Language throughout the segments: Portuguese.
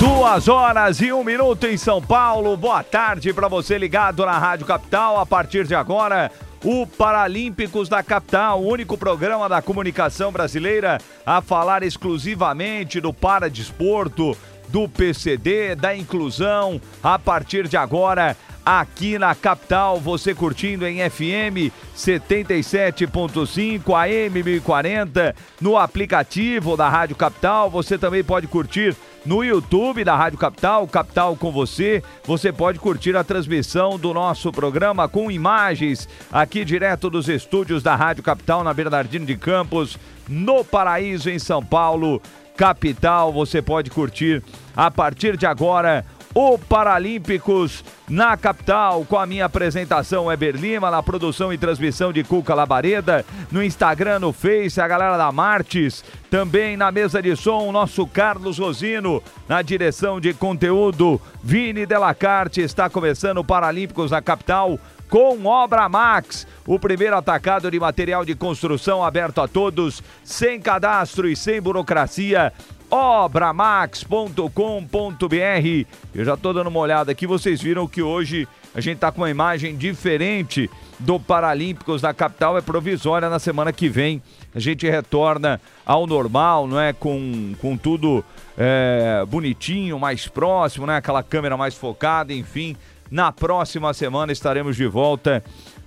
Duas horas e um minuto em São Paulo. Boa tarde para você ligado na Rádio Capital. A partir de agora, o Paralímpicos da Capital, o único programa da comunicação brasileira a falar exclusivamente do paradesporto, do PCD, da inclusão. A partir de agora, aqui na capital, você curtindo em FM 77.5, AM 1040, no aplicativo da Rádio Capital, você também pode curtir no YouTube da Rádio Capital, Capital com você. Você pode curtir a transmissão do nosso programa com imagens aqui direto dos estúdios da Rádio Capital na Bernardino de Campos, no Paraíso em São Paulo, capital. Você pode curtir a partir de agora o Paralímpicos na capital, com a minha apresentação Eber Lima, na produção e transmissão de Cuca Labareda, no Instagram, no Face, a galera da Martes, também na mesa de som, o nosso Carlos Rosino, na direção de conteúdo, Vini Delacarte, está começando o Paralímpicos na capital, com Obra Max, o primeiro atacado de material de construção aberto a todos, sem cadastro e sem burocracia obramax.com.br. Eu já estou dando uma olhada aqui, vocês viram que hoje a gente está com uma imagem diferente do Paralímpicos da capital, é provisória na semana que vem. A gente retorna ao normal, não é? Com, com tudo é, bonitinho, mais próximo, né? Aquela câmera mais focada, enfim. Na próxima semana estaremos de volta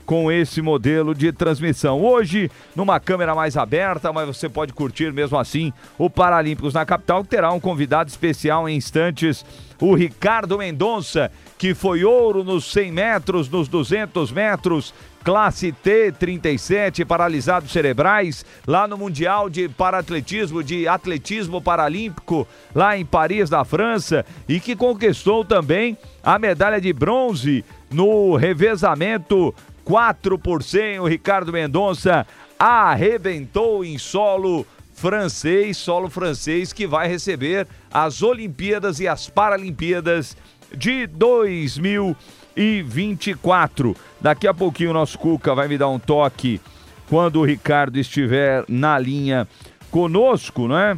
com esse modelo de transmissão. Hoje, numa câmera mais aberta, mas você pode curtir mesmo assim o Paralímpicos na capital, que terá um convidado especial em instantes, o Ricardo Mendonça, que foi ouro nos 100 metros, nos 200 metros, classe T37, paralisados cerebrais, lá no Mundial de Paratletismo, de Atletismo Paralímpico, lá em Paris, na França, e que conquistou também a medalha de bronze no revezamento 4 por 100, o Ricardo Mendonça arrebentou em solo francês, solo francês que vai receber as Olimpíadas e as Paralimpíadas de 2024. Daqui a pouquinho o nosso Cuca vai me dar um toque quando o Ricardo estiver na linha conosco, né?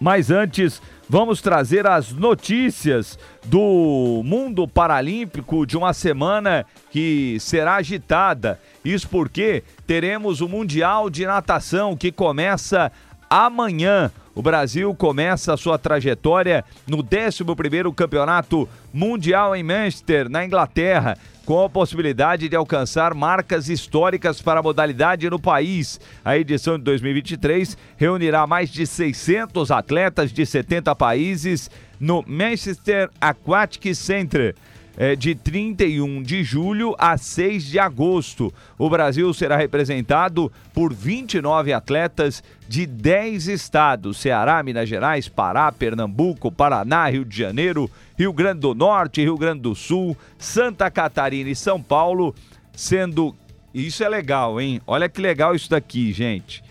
Mas antes, vamos trazer as notícias do mundo paralímpico de uma semana que será agitada. Isso porque teremos o Mundial de Natação que começa amanhã. O Brasil começa a sua trajetória no 11º Campeonato Mundial em Manchester, na Inglaterra, com a possibilidade de alcançar marcas históricas para a modalidade no país. A edição de 2023 reunirá mais de 600 atletas de 70 países no Manchester Aquatic Center é, de 31 de julho a 6 de agosto. O Brasil será representado por 29 atletas de 10 estados: Ceará, Minas Gerais, Pará, Pernambuco, Paraná, Rio de Janeiro, Rio Grande do Norte, Rio Grande do Sul, Santa Catarina e São Paulo, sendo. Isso é legal, hein? Olha que legal isso daqui, gente.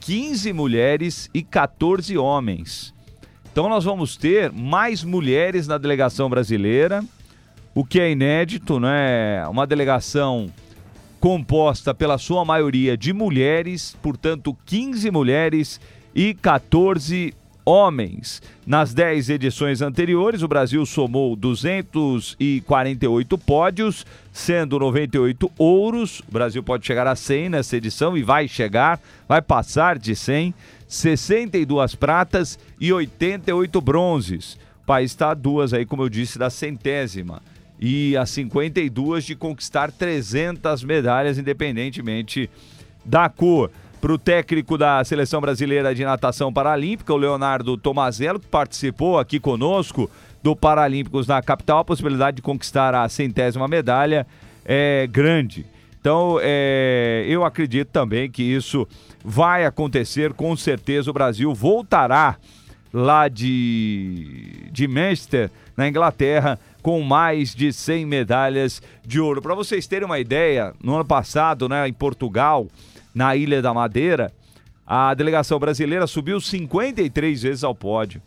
15 mulheres e 14 homens. Então nós vamos ter mais mulheres na delegação brasileira o que é inédito, né? Uma delegação composta pela sua maioria de mulheres, portanto 15 mulheres e 14 homens. Nas 10 edições anteriores, o Brasil somou 248 pódios, sendo 98 ouros. O Brasil pode chegar a 100 nessa edição e vai chegar, vai passar de 100, 62 pratas e 88 bronzes. O país está a duas aí, como eu disse, da centésima e a 52 de conquistar 300 medalhas, independentemente da cor. Para o técnico da Seleção Brasileira de Natação Paralímpica, o Leonardo Tomazello, que participou aqui conosco do Paralímpicos na capital, a possibilidade de conquistar a centésima medalha é grande. Então, é, eu acredito também que isso vai acontecer, com certeza o Brasil voltará lá de, de Manchester, na Inglaterra, com mais de 100 medalhas de ouro. Para vocês terem uma ideia, no ano passado, né, em Portugal, na Ilha da Madeira, a delegação brasileira subiu 53 vezes ao pódio.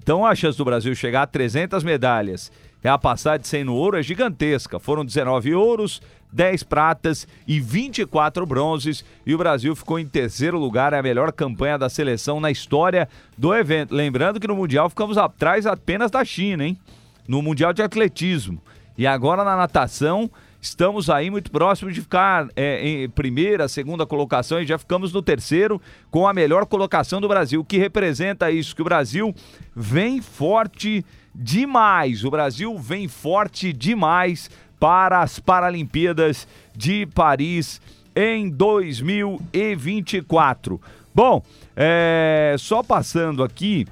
Então a chance do Brasil chegar a 300 medalhas é a passar de 100 no ouro é gigantesca. Foram 19 ouros, 10 pratas e 24 bronzes. E o Brasil ficou em terceiro lugar, é a melhor campanha da seleção na história do evento. Lembrando que no Mundial ficamos atrás apenas da China, hein? No Mundial de Atletismo. E agora na natação, Estamos aí muito próximos de ficar é, em primeira, segunda colocação e já ficamos no terceiro com a melhor colocação do Brasil, o que representa isso, que o Brasil vem forte demais. O Brasil vem forte demais para as Paralimpíadas de Paris em 2024. Bom, é, só passando aqui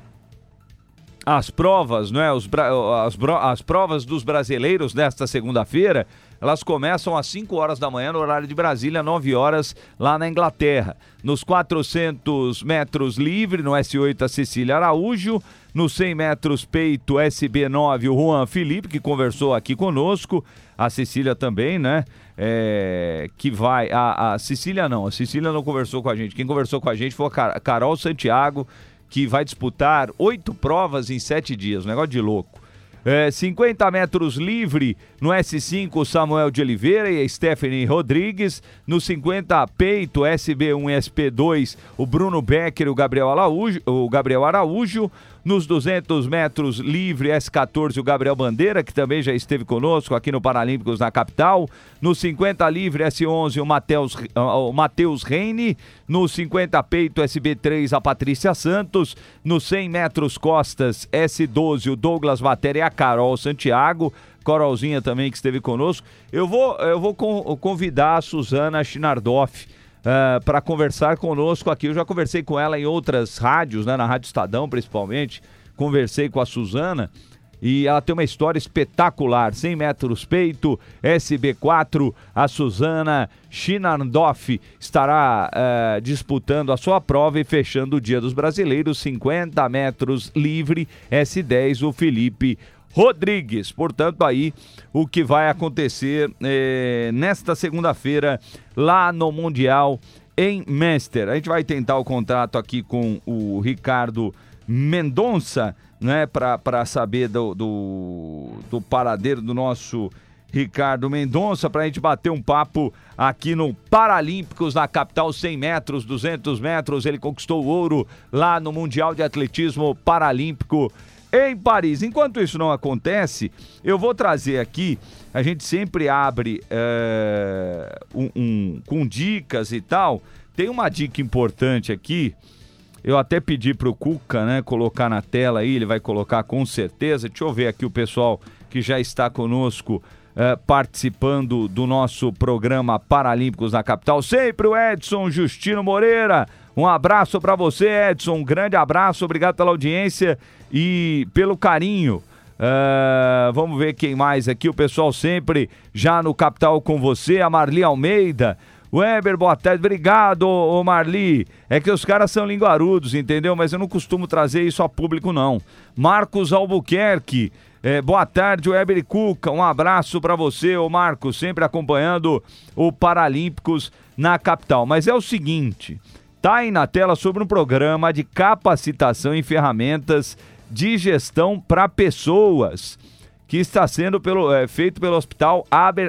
as provas, não é? Os, as, as provas dos brasileiros nesta segunda-feira. Elas começam às 5 horas da manhã no horário de Brasília, 9 horas lá na Inglaterra. Nos 400 metros livre, no S8, a Cecília Araújo. Nos 100 metros peito, SB9, o Juan Felipe, que conversou aqui conosco. A Cecília também, né? É, que vai. A, a Cecília não, a Cecília não conversou com a gente. Quem conversou com a gente foi a Carol Santiago, que vai disputar oito provas em sete dias. Um negócio de louco. É, 50 metros livre no S5, Samuel de Oliveira e Stephanie Rodrigues. No 50 peito, SB1 e SP2, o Bruno Becker e o Gabriel Araújo. O Gabriel Araújo. Nos 200 metros livre, S14, o Gabriel Bandeira, que também já esteve conosco aqui no Paralímpicos na capital. No 50 livre, S11, o Matheus, o Matheus Reine. No 50 peito, SB3, a Patrícia Santos. No 100 metros costas, S12, o Douglas Matéria e a Carol Santiago. Coralzinha também que esteve conosco. Eu vou, eu vou convidar a Suzana Schinardoff uh, eh, para conversar conosco aqui. Eu já conversei com ela em outras rádios, né, na Rádio Estadão principalmente. Conversei com a Suzana e ela tem uma história espetacular. 100 metros peito, SB4, a Suzana Chinardoff estará uh, disputando a sua prova e fechando o Dia dos Brasileiros, 50 metros livre, S10, o Felipe Rodrigues. Portanto, aí o que vai acontecer eh, nesta segunda-feira lá no Mundial em Manchester. A gente vai tentar o contrato aqui com o Ricardo Mendonça, né, para saber do, do, do paradeiro do nosso Ricardo Mendonça, para a gente bater um papo aqui no Paralímpicos, na capital, 100 metros, 200 metros. Ele conquistou o ouro lá no Mundial de Atletismo Paralímpico em Paris. Enquanto isso não acontece, eu vou trazer aqui. A gente sempre abre é, um, um, com dicas e tal. Tem uma dica importante aqui. Eu até pedi para o Cuca, né, colocar na tela aí, ele vai colocar com certeza. Deixa eu ver aqui o pessoal que já está conosco é, participando do nosso programa Paralímpicos na capital. Sempre o Edson Justino Moreira. Um abraço para você, Edson. Um grande abraço, obrigado pela audiência e pelo carinho. Uh, vamos ver quem mais aqui. O pessoal sempre já no Capital com você. A Marli Almeida. Weber, boa tarde. Obrigado, ô Marli. É que os caras são linguarudos, entendeu? Mas eu não costumo trazer isso a público, não. Marcos Albuquerque. É, boa tarde, Weber Cuca. Um abraço para você, ô Marcos, sempre acompanhando o Paralímpicos na capital. Mas é o seguinte: tá aí na tela sobre um programa de capacitação em ferramentas de gestão para pessoas, que está sendo pelo, é, feito pelo Hospital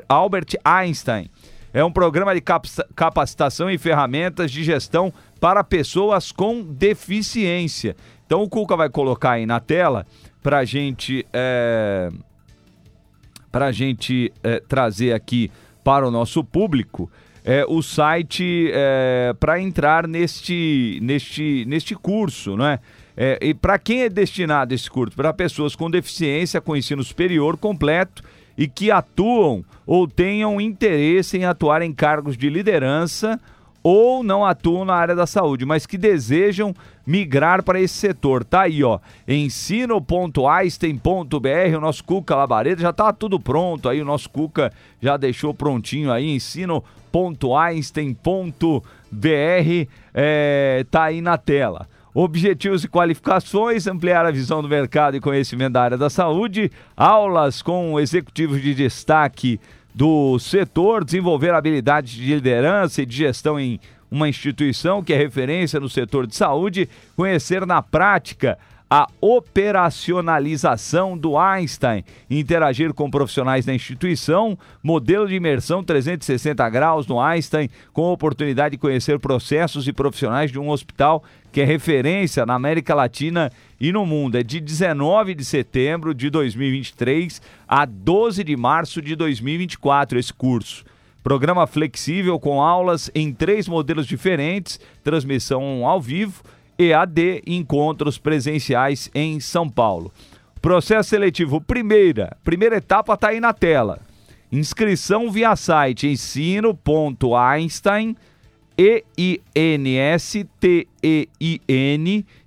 Albert Einstein. É um programa de capacitação e ferramentas de gestão para pessoas com deficiência. Então o Cuca vai colocar aí na tela para gente, é, a gente é, trazer aqui para o nosso público é, o site é, para entrar neste, neste, neste curso, não é? É, e para quem é destinado esse curso? Para pessoas com deficiência, com ensino superior completo e que atuam ou tenham interesse em atuar em cargos de liderança ou não atuam na área da saúde, mas que desejam migrar para esse setor. Tá aí, ó, ensino.aisten.br, o nosso Cuca Labareda já tá tudo pronto aí, o nosso Cuca já deixou prontinho aí, ensino.aisten.br, é, tá aí na tela. Objetivos e qualificações, ampliar a visão do mercado e conhecimento da área da saúde, aulas com executivos de destaque do setor, desenvolver habilidades de liderança e de gestão em uma instituição que é referência no setor de saúde, conhecer na prática a operacionalização do Einstein, interagir com profissionais da instituição, modelo de imersão 360 graus no Einstein, com oportunidade de conhecer processos e profissionais de um hospital que é referência na América Latina e no mundo. É de 19 de setembro de 2023 a 12 de março de 2024 esse curso. Programa flexível com aulas em três modelos diferentes, transmissão ao vivo EAD encontros presenciais em São Paulo. Processo seletivo, primeira, primeira etapa está aí na tela. Inscrição via site ensino.einstein, E-I-N-S-T-E-I-N,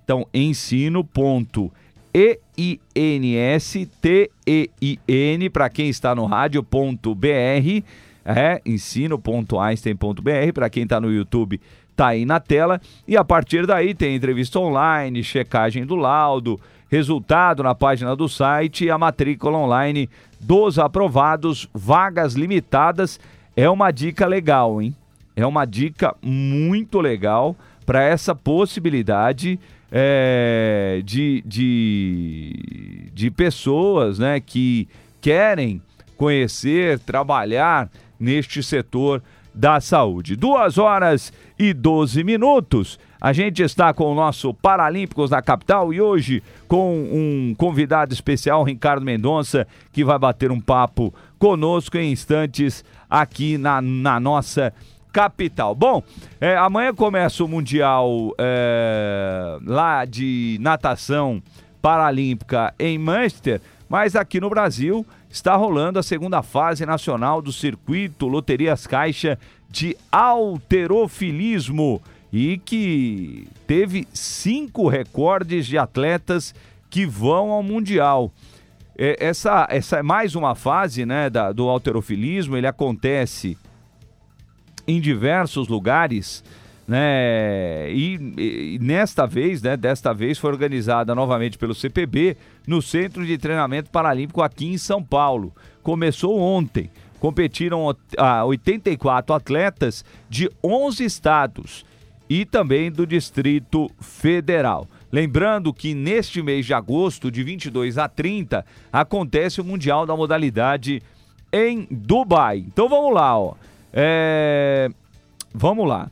então ensino.e-i-n-s-t-e-i-n, para quem está no rádio.br, é ensino.einstein.br, para quem está no YouTube tá aí na tela. E a partir daí tem entrevista online, checagem do laudo, resultado na página do site a matrícula online dos aprovados, vagas limitadas. É uma dica legal, hein? É uma dica muito legal para essa possibilidade é, de, de, de pessoas né, que querem conhecer, trabalhar neste setor da saúde. Duas horas e 12 minutos. A gente está com o nosso Paralímpicos da capital e hoje com um convidado especial, Ricardo Mendonça, que vai bater um papo conosco em instantes aqui na, na nossa capital. Bom, é, amanhã começa o Mundial é, lá de natação paralímpica em Manchester, mas aqui no Brasil está rolando a segunda fase nacional do circuito Loterias Caixa de alterofilismo e que teve cinco recordes de atletas que vão ao Mundial. É, essa, essa é mais uma fase né, da, do alterofilismo, ele acontece em diversos lugares, né? E, e, nesta vez, né, desta vez foi organizada novamente pelo CPB no Centro de Treinamento Paralímpico aqui em São Paulo. Começou ontem competiram ah, 84 atletas de 11 estados e também do Distrito Federal. Lembrando que neste mês de agosto, de 22 a 30, acontece o Mundial da Modalidade em Dubai. Então vamos lá, ó. É... Vamos lá.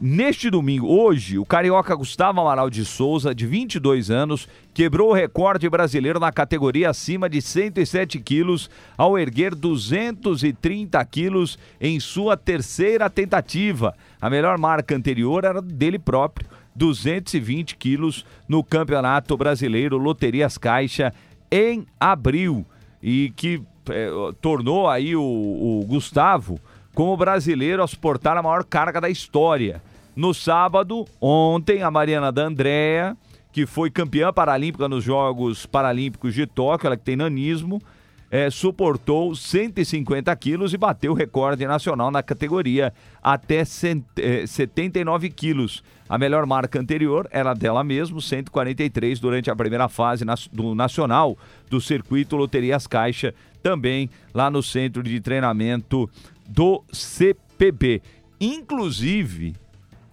Neste domingo, hoje, o carioca Gustavo Amaral de Souza, de 22 anos, quebrou o recorde brasileiro na categoria acima de 107 quilos ao erguer 230 quilos em sua terceira tentativa. A melhor marca anterior era dele próprio, 220 quilos no Campeonato Brasileiro Loterias Caixa em abril e que é, tornou aí o, o Gustavo como brasileiro a suportar a maior carga da história. No sábado, ontem, a Mariana da Andrea, que foi campeã paralímpica nos Jogos Paralímpicos de Tóquio, ela que tem nanismo, é, suportou 150 quilos e bateu o recorde nacional na categoria até 79 quilos. A melhor marca anterior era dela mesmo, 143, durante a primeira fase do nacional do circuito Loterias Caixa, também lá no centro de treinamento do CPB. Inclusive,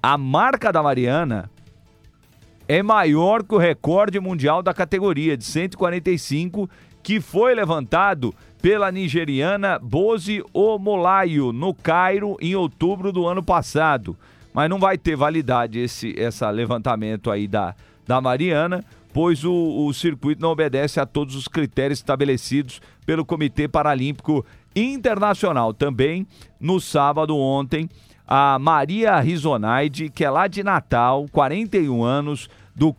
a marca da Mariana é maior que o recorde mundial da categoria, de 145, que foi levantado pela nigeriana Bozi Omolayo, no Cairo, em outubro do ano passado. Mas não vai ter validade esse essa levantamento aí da, da Mariana, pois o, o circuito não obedece a todos os critérios estabelecidos pelo Comitê Paralímpico Internacional. Também, no sábado ontem, a Maria Rizonaide, que é lá de Natal, 41 anos, do,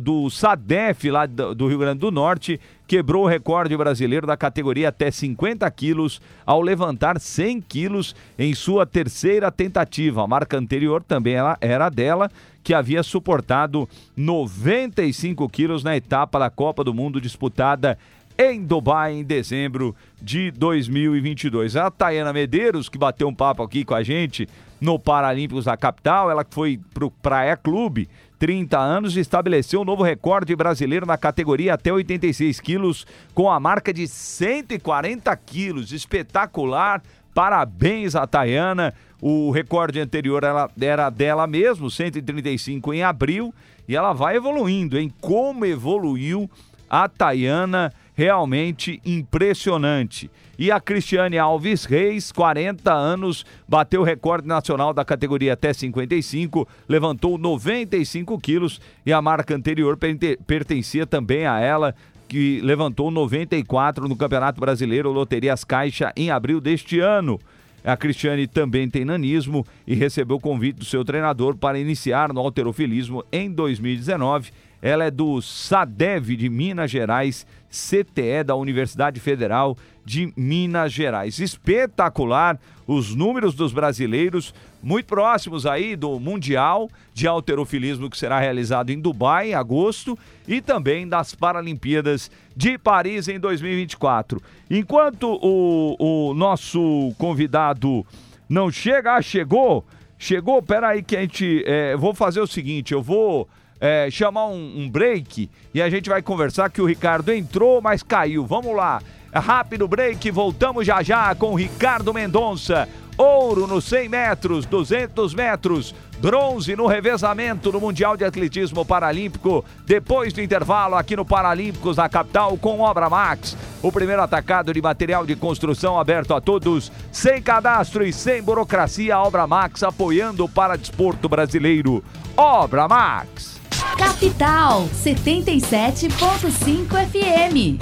do SADEF lá do Rio Grande do Norte, quebrou o recorde brasileiro da categoria até 50 quilos ao levantar 100 quilos em sua terceira tentativa. A marca anterior também era, dela, que havia suportado 95 quilos na etapa da Copa do Mundo disputada em Dubai em dezembro de 2022. A Tayana Medeiros, que bateu um papo aqui com a gente no Paralímpicos da capital, ela foi pro Praia Clube, 30 anos, estabeleceu um novo recorde brasileiro na categoria até 86 quilos, com a marca de 140 quilos. Espetacular! Parabéns a Tayana. O recorde anterior era, era dela mesmo, 135 em abril, e ela vai evoluindo, em como evoluiu a Tayana realmente impressionante. E a Cristiane Alves Reis, 40 anos, bateu o recorde nacional da categoria até 55, levantou 95 quilos e a marca anterior pertencia também a ela, que levantou 94 no Campeonato Brasileiro Loterias Caixa em abril deste ano. A Cristiane também tem nanismo e recebeu o convite do seu treinador para iniciar no alterofilismo em 2019 ela é do SADEV de Minas Gerais, CTE da Universidade Federal de Minas Gerais. Espetacular os números dos brasileiros, muito próximos aí do Mundial de Alterofilismo que será realizado em Dubai em agosto e também das Paralimpíadas de Paris em 2024. Enquanto o, o nosso convidado não chega, ah, chegou, chegou, peraí que a gente, é, vou fazer o seguinte, eu vou é, chamar um, um break e a gente vai conversar que o Ricardo entrou, mas caiu. Vamos lá. Rápido break, voltamos já já com Ricardo Mendonça. Ouro nos 100 metros, 200 metros, bronze no revezamento no Mundial de Atletismo Paralímpico. Depois do intervalo aqui no Paralímpicos na capital com Obra Max. O primeiro atacado de material de construção aberto a todos, sem cadastro e sem burocracia. Obra Max apoiando o paradesporto brasileiro. Obra Max. Capital 77.5 FM.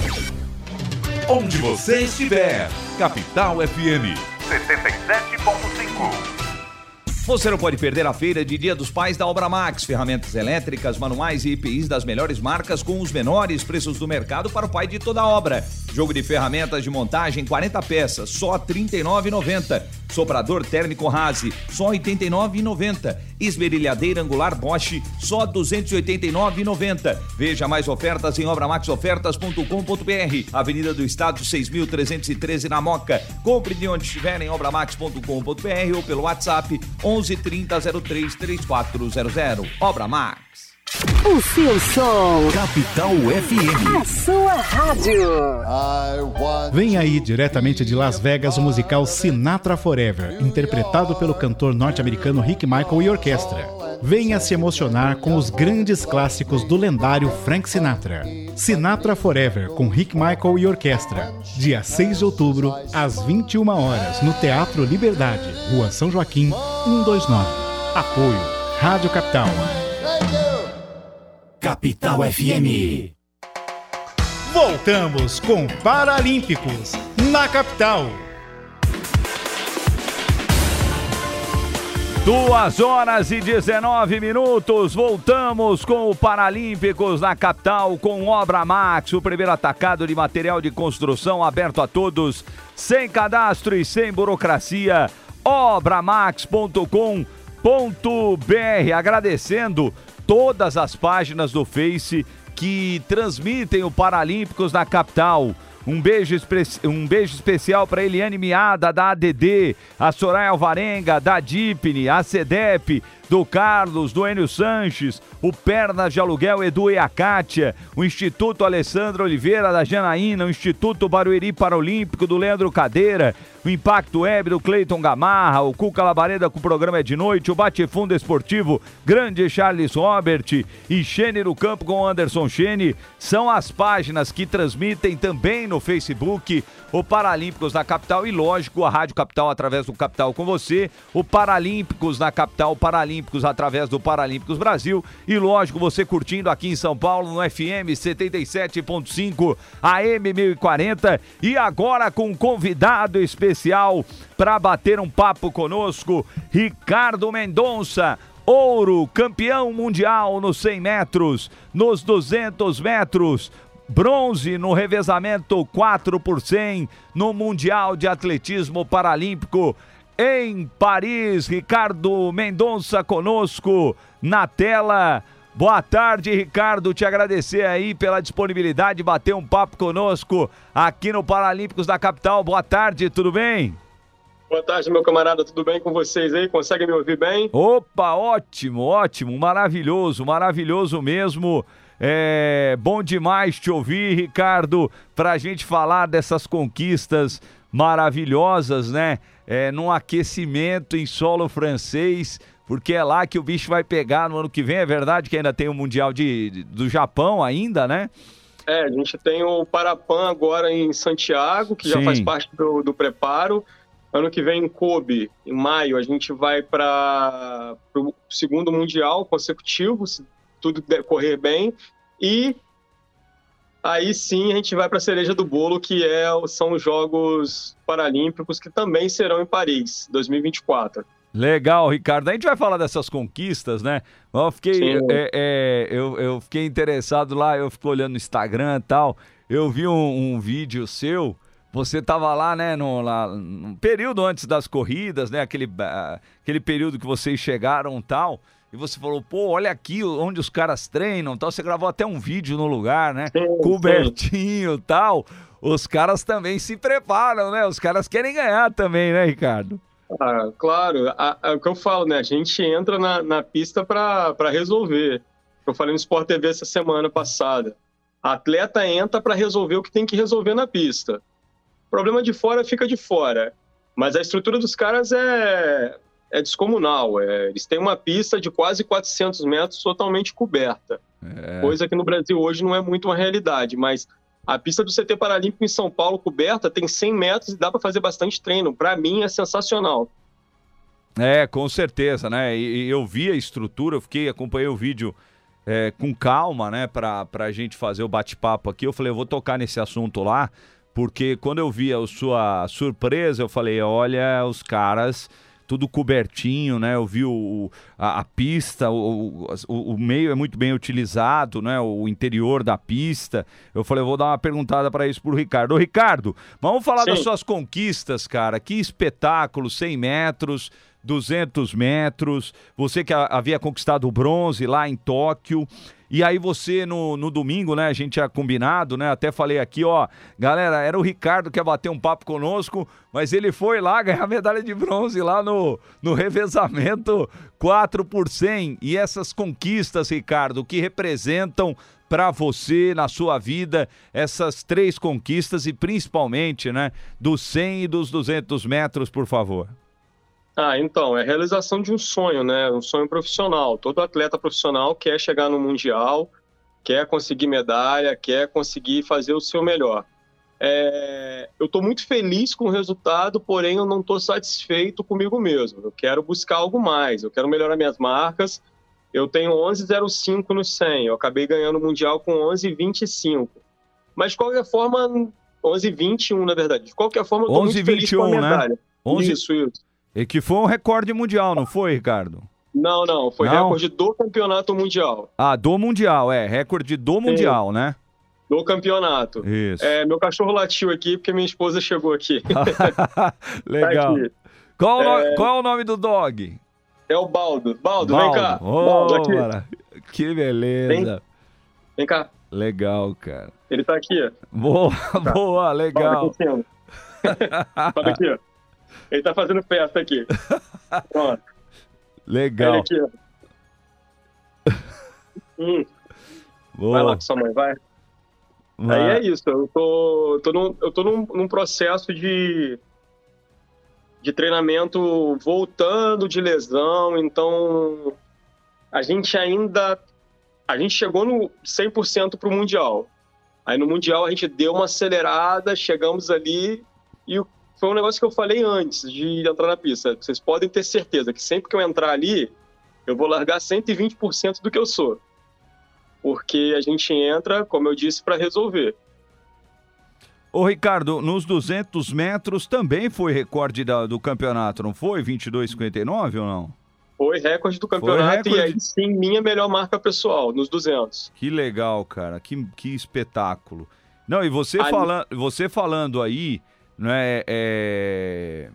Onde você estiver, Capital FM 77.5. Você não pode perder a feira de Dia dos Pais da Obra Max. Ferramentas elétricas, manuais e EPIs das melhores marcas com os menores preços do mercado para o pai de toda obra. Jogo de ferramentas de montagem 40 peças, só R$ 39,90. Soprador térmico Rase, só R$ 89,90. Esmerilhadeira angular Bosch, só R$ 289,90. Veja mais ofertas em obramaxofertas.com.br. Avenida do Estado 6.313 na Moca. Compre de onde estiver em obramax.com.br ou pelo WhatsApp 11 11 30 03 3400. Obra Max. O seu som. Capital FM. A sua rádio. Vem aí, diretamente de Las Vegas, o musical Sinatra Forever, interpretado pelo cantor norte-americano Rick Michael e orquestra. Venha se emocionar com os grandes clássicos do lendário Frank Sinatra. Sinatra Forever, com Rick Michael e orquestra. Dia 6 de outubro, às 21 horas, no Teatro Liberdade, Rua São Joaquim, 129. Apoio Rádio Capital. Capital FM. Voltamos com Paralímpicos na capital. Duas horas e 19 minutos, voltamos com o Paralímpicos na capital com Obra Max, o primeiro atacado de material de construção aberto a todos, sem cadastro e sem burocracia. Obramax.com.br. Agradecendo todas as páginas do Face que transmitem o Paralímpicos na capital. Um beijo, um beijo especial para Eliane Miada, da ADD, a Soraya Alvarenga, da Dipne, a CEDEP, do Carlos, do Enio Sanches, o Pernas de Aluguel Edu e a Kátia, o Instituto Alessandro Oliveira da Janaína, o Instituto Barueri Paralímpico do Leandro Cadeira, o Impacto Web do Cleiton Gamarra, o Cuca Labareda com o programa é de noite, o Bate-Fundo Esportivo Grande Charles Robert e Xene no Campo com Anderson Xene, são as páginas que transmitem também no Facebook o Paralímpicos na capital e, lógico, a Rádio Capital através do Capital com você, o Paralímpicos na capital, Paralímpicos através do Paralímpicos Brasil e, lógico, você curtindo aqui em São Paulo no FM 77.5 AM 1040 e agora com um convidado especial para bater um papo conosco, Ricardo Mendonça ouro, campeão mundial nos 100 metros, nos 200 metros, bronze no revezamento 4 por 100 no Mundial de Atletismo Paralímpico em Paris. Ricardo Mendonça conosco na tela. Boa tarde, Ricardo. Te agradecer aí pela disponibilidade de bater um papo conosco aqui no Paralímpicos da capital. Boa tarde, tudo bem? Boa tarde, meu camarada, tudo bem com vocês aí? Consegue me ouvir bem? Opa, ótimo, ótimo, maravilhoso, maravilhoso mesmo. É bom demais te ouvir, Ricardo, para a gente falar dessas conquistas maravilhosas, né? É, num aquecimento em solo francês, porque é lá que o bicho vai pegar no ano que vem. É verdade que ainda tem o Mundial de, de- do Japão ainda, né? É, a gente tem o Parapan agora em Santiago, que já Sim. faz parte do, do preparo. Ano que vem em Kobe, em maio, a gente vai para o segundo Mundial consecutivo, se tudo correr bem. E aí sim a gente vai para a cereja do bolo, que é, são os Jogos Paralímpicos, que também serão em Paris, 2024. Legal, Ricardo. A gente vai falar dessas conquistas, né? Eu fiquei, é, é, eu, eu fiquei interessado lá, eu fico olhando no Instagram e tal. Eu vi um, um vídeo seu. Você tava lá, né, no, lá, no período antes das corridas, né? Aquele, aquele período que vocês chegaram e tal. E você falou, pô, olha aqui onde os caras treinam e tal. Você gravou até um vídeo no lugar, né? Sim, Cobertinho e tal. Os caras também se preparam, né? Os caras querem ganhar também, né, Ricardo? Ah, claro, a- a- o que eu falo, né? A gente entra na, na pista para resolver. Eu falei no Sport TV essa semana passada. A atleta entra para resolver o que tem que resolver na pista. O problema de fora fica de fora. Mas a estrutura dos caras é, é descomunal. é- eles têm uma pista de quase 400 metros totalmente coberta. Coisa que no Brasil hoje não é muito uma realidade. Mas a pista do CT Paralímpico em São Paulo coberta tem 100 metros e dá para fazer bastante treino. Para mim é sensacional. É, com certeza, né? E, e eu vi a estrutura, eu fiquei, acompanhei o vídeo é, com calma, né? Pra, pra gente fazer o bate-papo aqui. Eu falei, eu vou tocar nesse assunto lá, porque quando eu vi a sua surpresa, eu falei, olha, os caras, tudo cobertinho, né? Eu vi o, a, a pista, o, o, o meio é muito bem utilizado, né? O interior da pista. Eu falei, eu vou dar uma perguntada para isso pro Ricardo. Ô, Ricardo, vamos falar das Sim. suas conquistas, cara. Que espetáculo, 100 metros, 200 metros. Você que havia conquistado o bronze lá em Tóquio. E aí você no, no domingo, né? A gente tinha combinado, né? Até falei aqui, ó, galera, era o Ricardo que ia bater um papo conosco, mas ele foi lá ganhar medalha de bronze lá no, no revezamento 4 por 100. E essas conquistas, Ricardo, que representam para você na sua vida essas três conquistas e principalmente, né, dos 100 e dos 200 metros, por favor. Ah, então, é a realização de um sonho, né? Um sonho profissional. Todo atleta profissional quer chegar no Mundial, quer conseguir medalha, quer conseguir fazer o seu melhor. É, Eu estou muito feliz com o resultado, porém eu não estou satisfeito comigo mesmo. Eu quero buscar algo mais, eu quero melhorar minhas marcas. Eu tenho 11,05 no 100, eu acabei ganhando o Mundial com 11,25. Mas de qualquer forma, 11,21 na verdade. De qualquer forma, eu estou muito feliz com a 11,21, né? medalha. 11 Isso, isso. E que foi um recorde mundial, não foi, Ricardo? Não, não, foi Não? recorde do campeonato mundial. Ah, do mundial, é, recorde do mundial, né? Do campeonato. Isso. É, meu cachorro latiu aqui porque minha esposa chegou aqui. Legal. Tá aqui. Qual, o no- qual é o nome do dog? É o Baldo. Baldo, vem cá. Ô, Baldo, aqui. mara- Que beleza. Vem cá. Legal, cara. Ele tá aqui. Boa, boa, Baldo, legal. aqui. Baldo aqui, ó. Ele tá fazendo festa aqui. Pronto. Legal. aqui. Hum, vai lá com sua mãe, vai. Vai. Aí é isso, eu tô, tô, num, eu tô num, num processo de, de treinamento voltando de lesão, então a gente ainda. A gente chegou no 100% pro Mundial. Aí no Mundial a gente deu uma acelerada, chegamos ali e o- foi um negócio que eu falei antes de entrar na pista. Vocês podem ter certeza que sempre que eu entrar ali, eu vou largar 120% do que eu sou. Porque a gente entra, como eu disse, para resolver. Ô, Ricardo, nos 200 metros também foi recorde da- do campeonato, não foi? 22,59 ou não? Foi recorde do campeonato recorde. e aí sim minha melhor marca pessoal, nos 200. Que legal, cara. Que, que espetáculo. Não, e você, Ali- fala, você falando aí, né, é,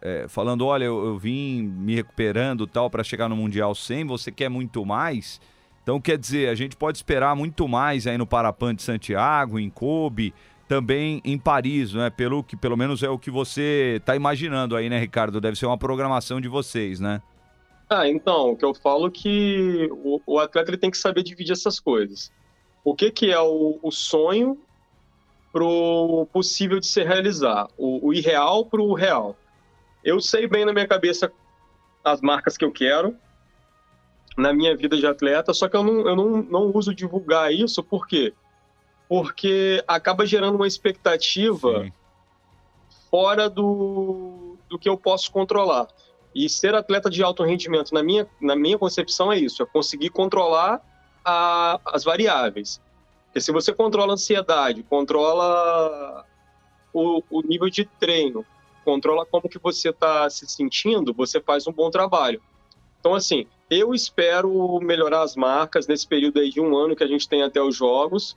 é, falando, olha, eu, eu vim me recuperando tal para chegar no Mundial 100, você quer muito mais? Então, quer dizer, a gente pode esperar muito mais aí no Parapan de Santiago, em Kobe, também em Paris, né? Pelo que pelo menos é o que você está imaginando aí, né, Ricardo? Deve ser uma programação de vocês, né? Ah, então, o que eu falo que o, o atleta ele tem que saber dividir essas coisas. O que, que é o, o sonho pro possível de se realizar, o, o irreal pro real. Eu sei bem na minha cabeça as marcas que eu quero na minha vida de atleta, só que eu não, eu não, não uso divulgar isso, por quê? Porque acaba gerando uma expectativa Sim. fora do, do que eu posso controlar. E ser atleta de alto rendimento, na minha, na minha concepção, é isso: é conseguir controlar a, as variáveis. Porque se você controla a ansiedade, controla o, o nível de treino, controla como que você está se sentindo, você faz um bom trabalho. Então, assim, eu espero melhorar as marcas nesse período aí de um ano que a gente tem até os jogos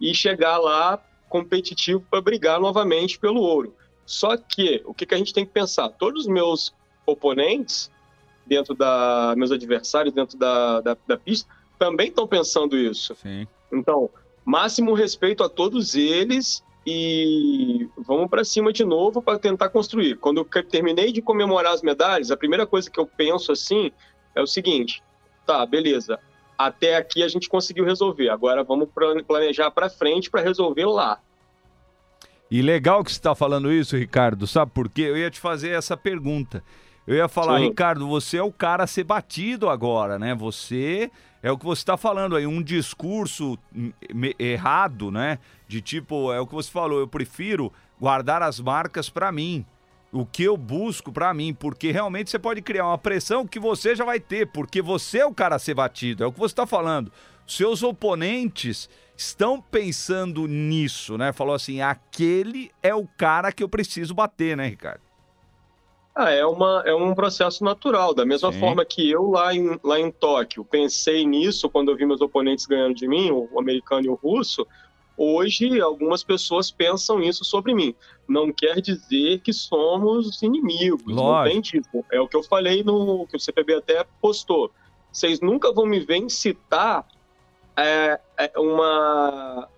e chegar lá competitivo para brigar novamente pelo ouro. Só que, o que, que a gente tem que pensar? Todos os meus oponentes, dentro da. meus adversários dentro da, da, da pista, também estão pensando isso. Sim. Então, máximo respeito a todos eles e vamos para cima de novo para tentar construir. Quando eu terminei de comemorar as medalhas, a primeira coisa que eu penso assim é o seguinte: tá, beleza, até aqui a gente conseguiu resolver, agora vamos planejar para frente para resolver lá. E legal que você está falando isso, Ricardo, sabe por quê? Eu ia te fazer essa pergunta. Eu ia falar, Sim. Ricardo, você é o cara a ser batido agora, né? Você é o que você está falando aí, um discurso errado, né? De tipo, é o que você falou, eu prefiro guardar as marcas para mim. O que eu busco para mim, porque realmente você pode criar uma pressão que você já vai ter, porque você é o cara a ser batido, é o que você está falando. Seus oponentes estão pensando nisso, né? Falou assim: aquele é o cara que eu preciso bater, né, Ricardo? Ah, é, uma, é um processo natural. Da mesma Sim. forma que eu lá em, lá em Tóquio pensei nisso quando eu vi meus oponentes ganhando de mim, o americano e o russo, hoje algumas pessoas pensam isso sobre mim. Não quer dizer que somos inimigos, Lógico. não tem tipo. É o que eu falei no que o CPB até postou. Vocês nunca vão me ver incitar é, é uma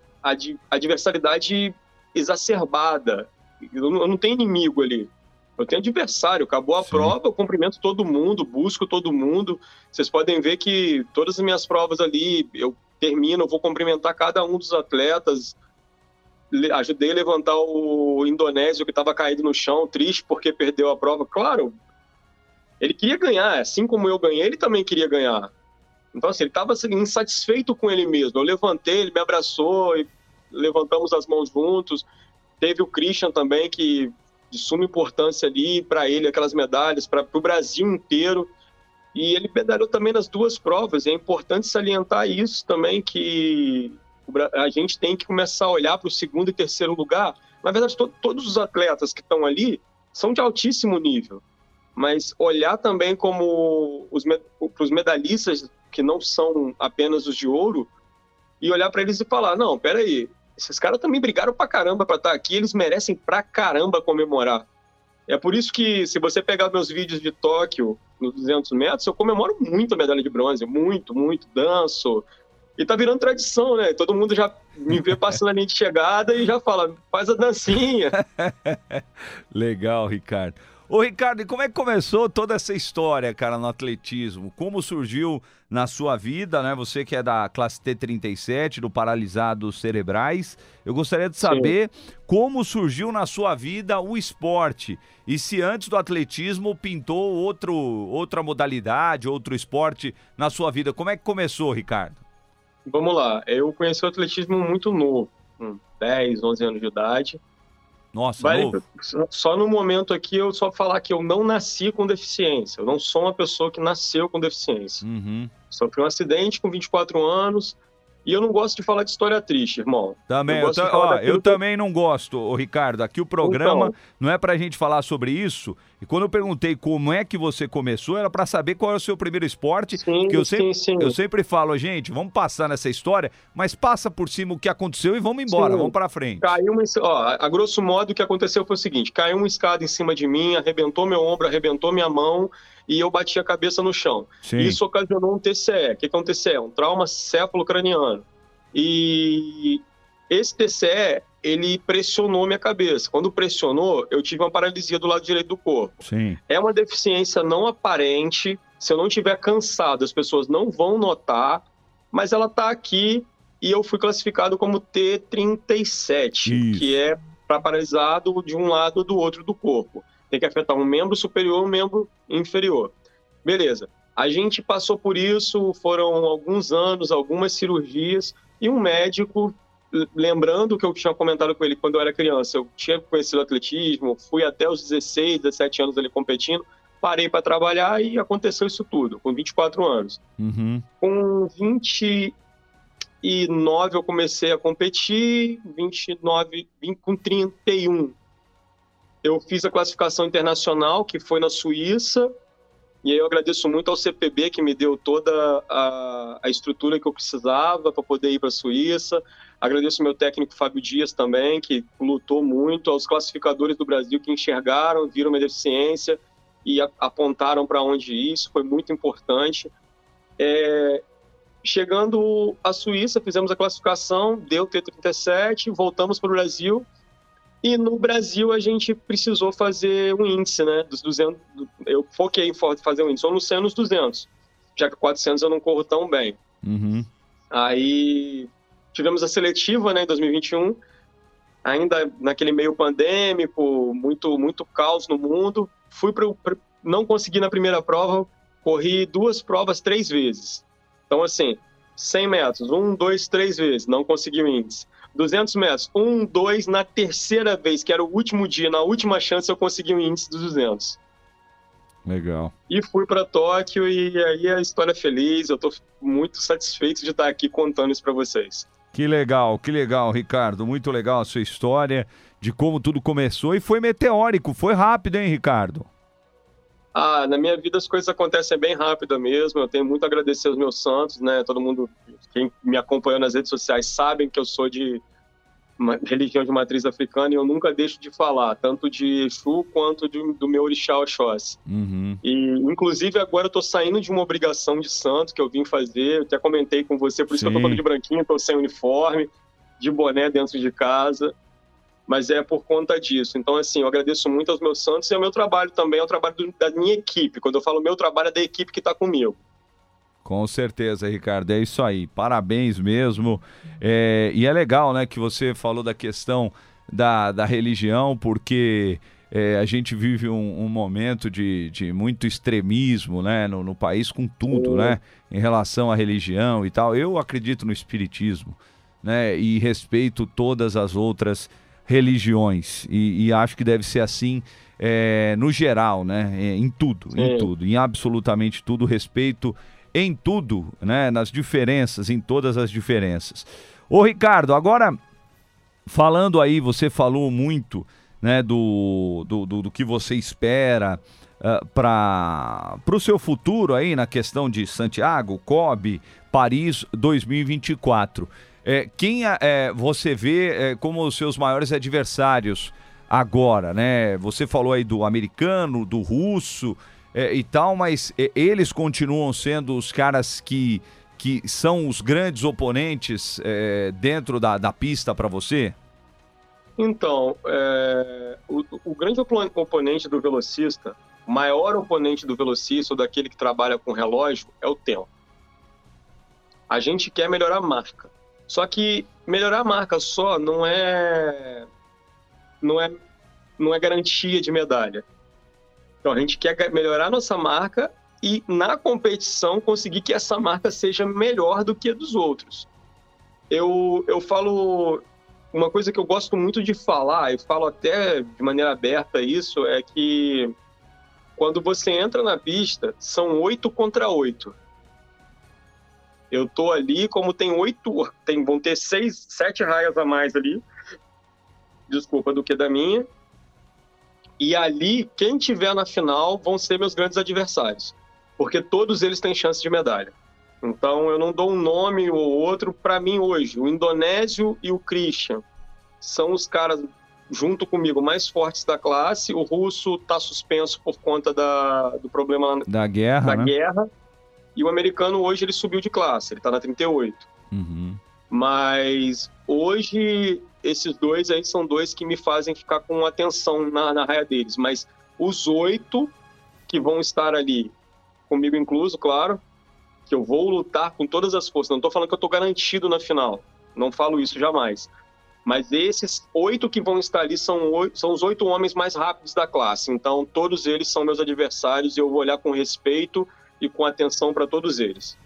adversaridade exacerbada. Eu não, eu não tenho inimigo ali. Eu tenho adversário, acabou a Sim. prova, eu cumprimento todo mundo, busco todo mundo. Vocês podem ver que todas as minhas provas ali, eu termino, eu vou cumprimentar cada um dos atletas. Ajudei a levantar o indonésio que estava caído no chão, triste porque perdeu a prova. Claro, ele queria ganhar, assim como eu ganhei, ele também queria ganhar. Então, assim, ele estava assim, insatisfeito com ele mesmo. Eu levantei, ele me abraçou, e levantamos as mãos juntos. Teve o Christian também, que de suma importância ali para ele, aquelas medalhas, para o Brasil inteiro. E ele medalhou também nas duas provas. É importante salientar isso também, que a gente tem que começar a olhar para o segundo e terceiro lugar. Na verdade, to todos os atletas que estão ali são de altíssimo nível. Mas olhar também como os med os medalhistas que não são apenas os de ouro e olhar para eles e falar: não, peraí, esses caras também brigaram pra caramba pra estar tá aqui, eles merecem pra caramba comemorar. É por isso que, se você pegar meus vídeos de Tóquio, nos 200 metros, eu comemoro muito a medalha de bronze, muito, muito, danço. E tá virando tradição, né? Todo mundo já me vê passando a linha de chegada e já fala, faz a dancinha. Legal, Ricardo. Ô Ricardo, e como é que começou toda essa história, cara, no atletismo? Como surgiu na sua vida, né? Você que é da classe T37, do Paralisados Cerebrais. Eu gostaria de saber Sim. como surgiu na sua vida o esporte. E se antes do atletismo pintou outro, outra modalidade, outro esporte na sua vida. Como é que começou, Ricardo? Vamos lá. Eu conheci o atletismo muito novo, com 10, 11 anos de idade. Nossa, Vai, novo. Só no momento aqui eu só falar que eu não nasci com deficiência. Eu não sou uma pessoa que nasceu com deficiência. Uhum. Sofri um acidente com 24 anos, e eu não gosto de falar de história triste, irmão. Também, eu, eu, ó, eu também não gosto, ô, Ricardo. Aqui o programa então, não é pra gente falar sobre isso. E quando eu perguntei como é que você começou, era para saber qual é o seu primeiro esporte. Sim, que eu sempre, sim, sim. eu sempre falo, gente, vamos passar nessa história, mas passa por cima o que aconteceu e vamos embora, sim. vamos para frente. Caiu uma, ó, a grosso modo o que aconteceu foi o seguinte: caiu uma escada em cima de mim, arrebentou meu ombro, arrebentou minha mão e eu bati a cabeça no chão. Sim. Isso ocasionou um TCE. O que é um TCE? Um trauma céfalo craniano. E esse TCE, ele pressionou minha cabeça. Quando pressionou, eu tive uma paralisia do lado direito do corpo. Sim. É uma deficiência não aparente. Se eu não estiver cansado, as pessoas não vão notar, mas ela está aqui e eu fui classificado como T37, Isso. que é para paralisado de um lado ou do outro do corpo. Tem que afetar um membro superior e um membro inferior. Beleza. A gente passou por isso, foram alguns anos, algumas cirurgias, e um médico, lembrando que eu tinha comentado com ele quando eu era criança, eu tinha conhecido atletismo, fui até os 16, 17 anos ali competindo, parei para trabalhar e aconteceu isso tudo, com 24 anos. Uhum. Com 29 eu comecei a competir, 29, vim com 31. Eu fiz a classificação internacional, que foi na Suíça, e eu agradeço muito ao CPB, que me deu toda a, a estrutura que eu precisava para poder ir para a Suíça. Agradeço meu técnico Fábio Dias também, que lutou muito, aos classificadores do Brasil que enxergaram, viram minha deficiência e a, apontaram para onde. Isso foi muito importante. É, chegando à Suíça, fizemos a classificação, deu T37, voltamos para o Brasil. E no Brasil a gente precisou fazer um índice, né? Dos 200, eu foquei em fazer um índice, eu não sei nos 200, já que 400 eu não corro tão bem. Uhum. Aí tivemos a seletiva, né, em 2021, ainda naquele meio pandêmico, muito muito caos no mundo. Fui para não consegui na primeira prova, corri duas provas três vezes. Então assim, 100 metros, um, dois, três vezes, não consegui o índice. 200 metros, um, dois, na terceira vez, que era o último dia, na última chance eu consegui o índice dos 200. Legal. E fui para Tóquio e aí a história é feliz, eu estou muito satisfeito de estar aqui contando isso para vocês. Que legal, que legal, Ricardo. Muito legal a sua história de como tudo começou e foi meteórico, foi rápido, hein, Ricardo? Ah, na minha vida as coisas acontecem bem rápido mesmo. Eu tenho muito a agradecer aos meus santos, né? Todo mundo, quem me acompanhou nas redes sociais, sabem que eu sou de uma religião de matriz africana e eu nunca deixo de falar, tanto de Exu quanto de, do meu orixá Oxóssi. Uhum. E, inclusive, agora eu tô saindo de uma obrigação de santo que eu vim fazer. Eu até comentei com você, por isso que eu tô Sim. falando de branquinho, tô sem uniforme, de boné dentro de casa. Mas é por conta disso. Então, assim, eu agradeço muito aos meus santos e ao meu trabalho também, ao trabalho do- da minha equipe. Quando eu falo meu trabalho, é da equipe que está comigo. Com certeza, Ricardo, é isso aí. Parabéns mesmo. É, e é legal, né, que você falou da questão da, da religião, porque é, a gente vive um, um momento de, de muito extremismo, né, no, no país com tudo, né, em relação à religião e tal. Eu acredito no espiritismo, né, e respeito todas as outras religiões e, e acho que deve ser assim é, no geral, né, é, em tudo, em Sim. tudo, em absolutamente tudo, respeito em tudo, né? Nas diferenças, em todas as diferenças. Ô Ricardo, agora falando aí, você falou muito, né, do, do, do, do que você espera para o seu futuro aí na questão de Santiago, Kobe, Paris 2024. É, quem é, você vê é, como os seus maiores adversários agora, né? Você falou aí do americano, do russo, é, e tal, mas é, eles continuam sendo os caras que, que são os grandes oponentes é, dentro da, da pista para você? Então, o, o grande opo- oponente do velocista, o maior oponente do velocista ou daquele que trabalha com relógio é o tempo. A gente quer melhorar a marca. Só que melhorar a marca só não é não é não é garantia de medalha. Então a gente quer melhorar a nossa marca e na competição conseguir que essa marca seja melhor do que a dos outros. Eu, eu falo uma coisa que eu gosto muito de falar, e falo até de maneira aberta isso, é que quando você entra na pista, são oito contra oito. Eu tô ali, como tem oito, tem, vão ter seis, sete raias a mais ali, desculpa, do que da minha. E ali, quem tiver na final vão ser meus grandes adversários, porque todos eles têm chance de medalha. Então eu não dou um nome ou outro para mim hoje. O Indonésio e o Christian são os caras junto comigo mais fortes da classe. O russo está suspenso por conta da, do problema Da guerra, da né? guerra. E o americano hoje ele subiu de classe, ele está na 38. Uhum. Mas hoje esses dois aí são dois que me fazem ficar com atenção na, na raia deles. Mas os oito que vão estar ali, comigo incluso, claro, que eu vou lutar com todas as forças. Não estou falando que eu estou garantido na final. Não falo isso jamais. Mas esses oito que vão estar ali são, oito, são os oito homens mais rápidos da classe. Então, todos eles são meus adversários e eu vou olhar com respeito e com atenção para todos eles.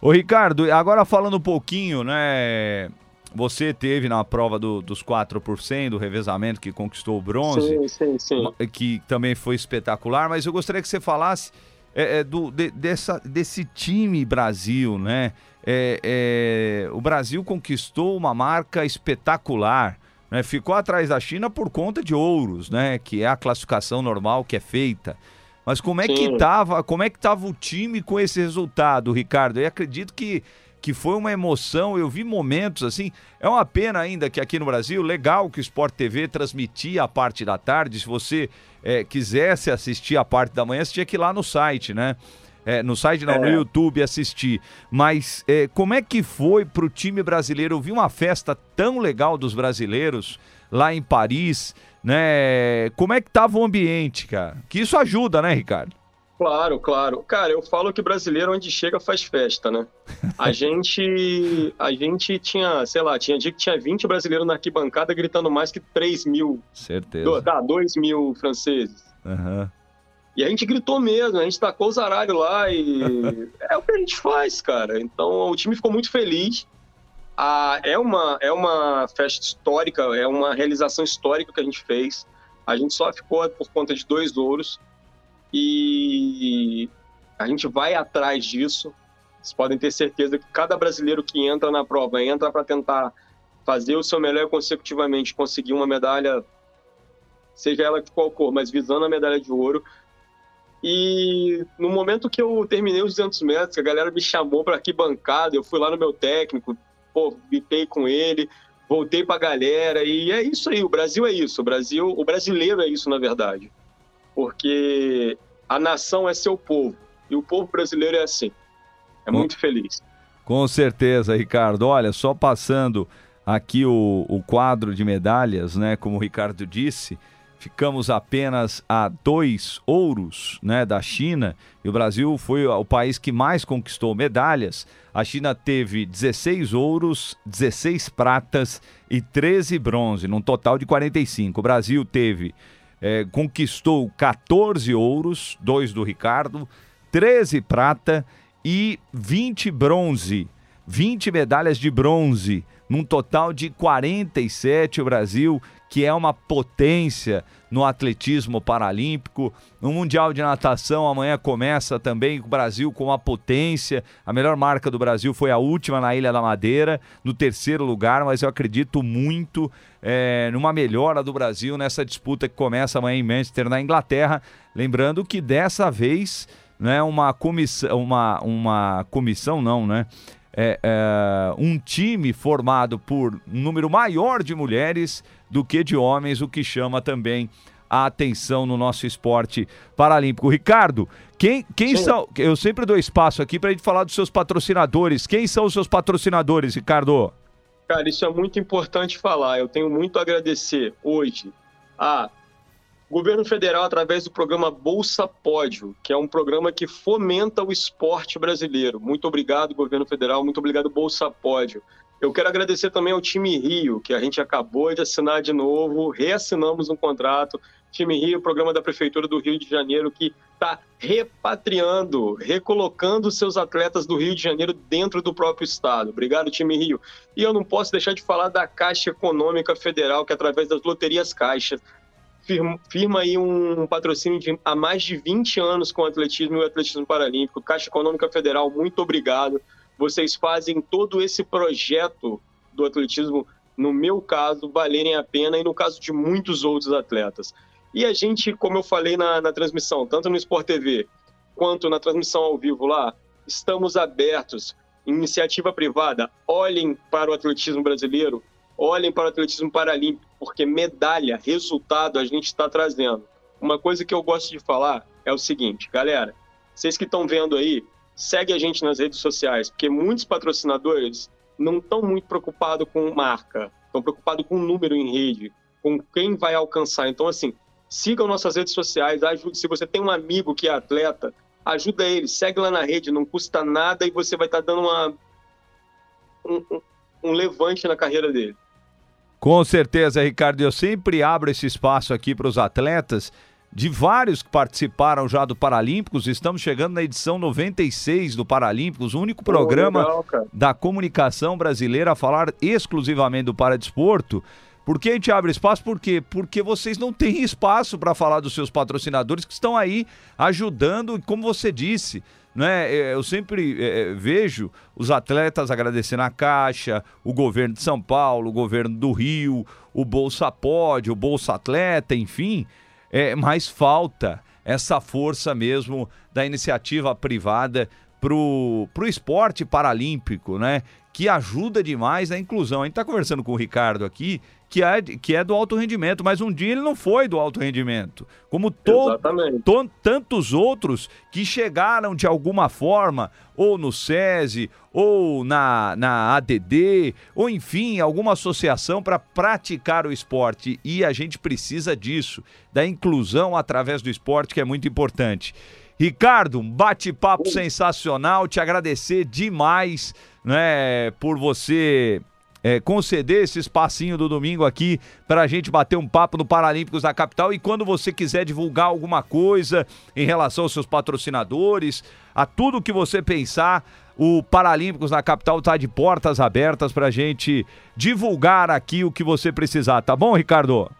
Ô Ricardo, agora falando um pouquinho, né? Você teve na prova do, dos 4%, do revezamento que conquistou o bronze, sim, sim, sim. que também foi espetacular, mas eu gostaria que você falasse é, é, do, de, dessa, desse time Brasil, né? É, é, o Brasil conquistou uma marca espetacular. Né? Ficou atrás da China por conta de ouros, né? Que é a classificação normal que é feita. Mas como é Sim. que tava, como é que tava o time com esse resultado, Ricardo? Eu acredito que que foi uma emoção. Eu vi momentos assim. É uma pena ainda que aqui no Brasil, legal que o Sport TV transmitia a parte da tarde. Se você é, quisesse assistir a parte da manhã, você tinha que ir lá no site, né? É, no site não, é. no YouTube assistir. Mas é, como é que foi para o time brasileiro? Eu vi uma festa tão legal dos brasileiros lá em Paris, né? Como é que tava o ambiente, cara? Que isso ajuda, né, Ricardo? Claro, claro. Cara, eu falo que brasileiro onde chega faz festa, né? A gente, a gente tinha, sei lá, tinha dia que tinha 20 brasileiros na arquibancada gritando mais que 3 mil. Certeza. Do, tá, 2 mil franceses. Uhum. E a gente gritou mesmo, a gente tacou os aralhos lá e é o que a gente faz, cara. Então o time ficou muito feliz. Ah, é, uma, é uma festa histórica, é uma realização histórica que a gente fez. A gente só ficou por conta de dois ouros e a gente vai atrás disso. Vocês podem ter certeza que cada brasileiro que entra na prova entra para tentar fazer o seu melhor consecutivamente, conseguir uma medalha, seja ela de qual cor, mas visando a medalha de ouro. E no momento que eu terminei os 200 metros, a galera me chamou para arquibancada, eu fui lá no meu técnico, pô, com ele, voltei para a galera, e é isso aí, o Brasil é isso, o Brasil, o brasileiro é isso, na verdade porque a nação é seu povo e o povo brasileiro é assim. É com, muito feliz. Com certeza, Ricardo. Olha, só passando aqui o, o quadro de medalhas, né? Como o Ricardo disse, ficamos apenas a dois ouros né, da China e o Brasil foi o país que mais conquistou medalhas. A China teve 16 ouros, 16 pratas e 13 bronze, num total de 45. O Brasil teve é, conquistou 14 ouros, dois do Ricardo, 13 prata e 20 bronze. 20 medalhas de bronze, num total de 47 o Brasil, que é uma potência no atletismo paralímpico. No Mundial de Natação amanhã começa também o Brasil com uma potência. A melhor marca do Brasil foi a última na Ilha da Madeira, no terceiro lugar, mas eu acredito muito é, numa melhora do Brasil nessa disputa que começa amanhã em Manchester, na Inglaterra. Lembrando que dessa vez, né, uma comissão, uma, uma comissão não, né? É, é, um time formado por um número maior de mulheres do que de homens, o que chama também a atenção no nosso esporte paralímpico. Ricardo, quem, quem são. Eu sempre dou espaço aqui para a gente falar dos seus patrocinadores. Quem são os seus patrocinadores, Ricardo? Cara, isso é muito importante falar. Eu tenho muito a agradecer hoje a governo federal através do programa Bolsa Pódio, que é um programa que fomenta o esporte brasileiro. Muito obrigado, governo federal. Muito obrigado, Bolsa Pódio. Eu quero agradecer também ao time Rio, que a gente acabou de assinar de novo, reassinamos um contrato. Time Rio, programa da Prefeitura do Rio de Janeiro, que está repatriando, recolocando seus atletas do Rio de Janeiro dentro do próprio estado. Obrigado, time Rio. E eu não posso deixar de falar da Caixa Econômica Federal, que através das loterias Caixa firma, firma aí um patrocínio de, há mais de 20 anos com o atletismo e o atletismo paralímpico. Caixa Econômica Federal, muito obrigado. Vocês fazem todo esse projeto do atletismo, no meu caso, valerem a pena e no caso de muitos outros atletas. E a gente, como eu falei na, na transmissão, tanto no Sport TV quanto na transmissão ao vivo lá, estamos abertos. Iniciativa privada, olhem para o atletismo brasileiro, olhem para o atletismo paralímpico, porque medalha, resultado a gente está trazendo. Uma coisa que eu gosto de falar é o seguinte, galera, vocês que estão vendo aí, segue a gente nas redes sociais, porque muitos patrocinadores não estão muito preocupados com marca, estão preocupados com número em rede, com quem vai alcançar. Então, assim, sigam nossas redes sociais, ajude. Se você tem um amigo que é atleta, ajuda ele, segue lá na rede, não custa nada e você vai estar tá dando uma, um, um, um levante na carreira dele. Com certeza, Ricardo. Eu sempre abro esse espaço aqui para os atletas de vários que participaram já do Paralímpicos. Estamos chegando na edição 96 do Paralímpicos, o único programa oh, legal, da comunicação brasileira a falar exclusivamente do paradesporto. Por que a gente abre espaço? Por quê? Porque vocês não têm espaço para falar dos seus patrocinadores que estão aí ajudando, como você disse. Né? Eu sempre é, vejo os atletas agradecendo a Caixa, o governo de São Paulo, o governo do Rio, o Bolsa Pode, o Bolsa Atleta, enfim é, mas falta essa força mesmo da iniciativa privada pro, pro esporte paralímpico, né? Que ajuda demais a inclusão. A gente está conversando com o Ricardo aqui, que é, que é do alto rendimento, mas um dia ele não foi do alto rendimento. Como to, to, tantos outros que chegaram de alguma forma, ou no SESI, ou na, na ADD, ou enfim, alguma associação para praticar o esporte. E a gente precisa disso, da inclusão através do esporte, que é muito importante. Ricardo, um bate-papo sensacional, te agradecer demais né, por você é, conceder esse espacinho do domingo aqui para a gente bater um papo no Paralímpicos da Capital. E quando você quiser divulgar alguma coisa em relação aos seus patrocinadores, a tudo que você pensar, o Paralímpicos na Capital está de portas abertas para a gente divulgar aqui o que você precisar, tá bom, Ricardo?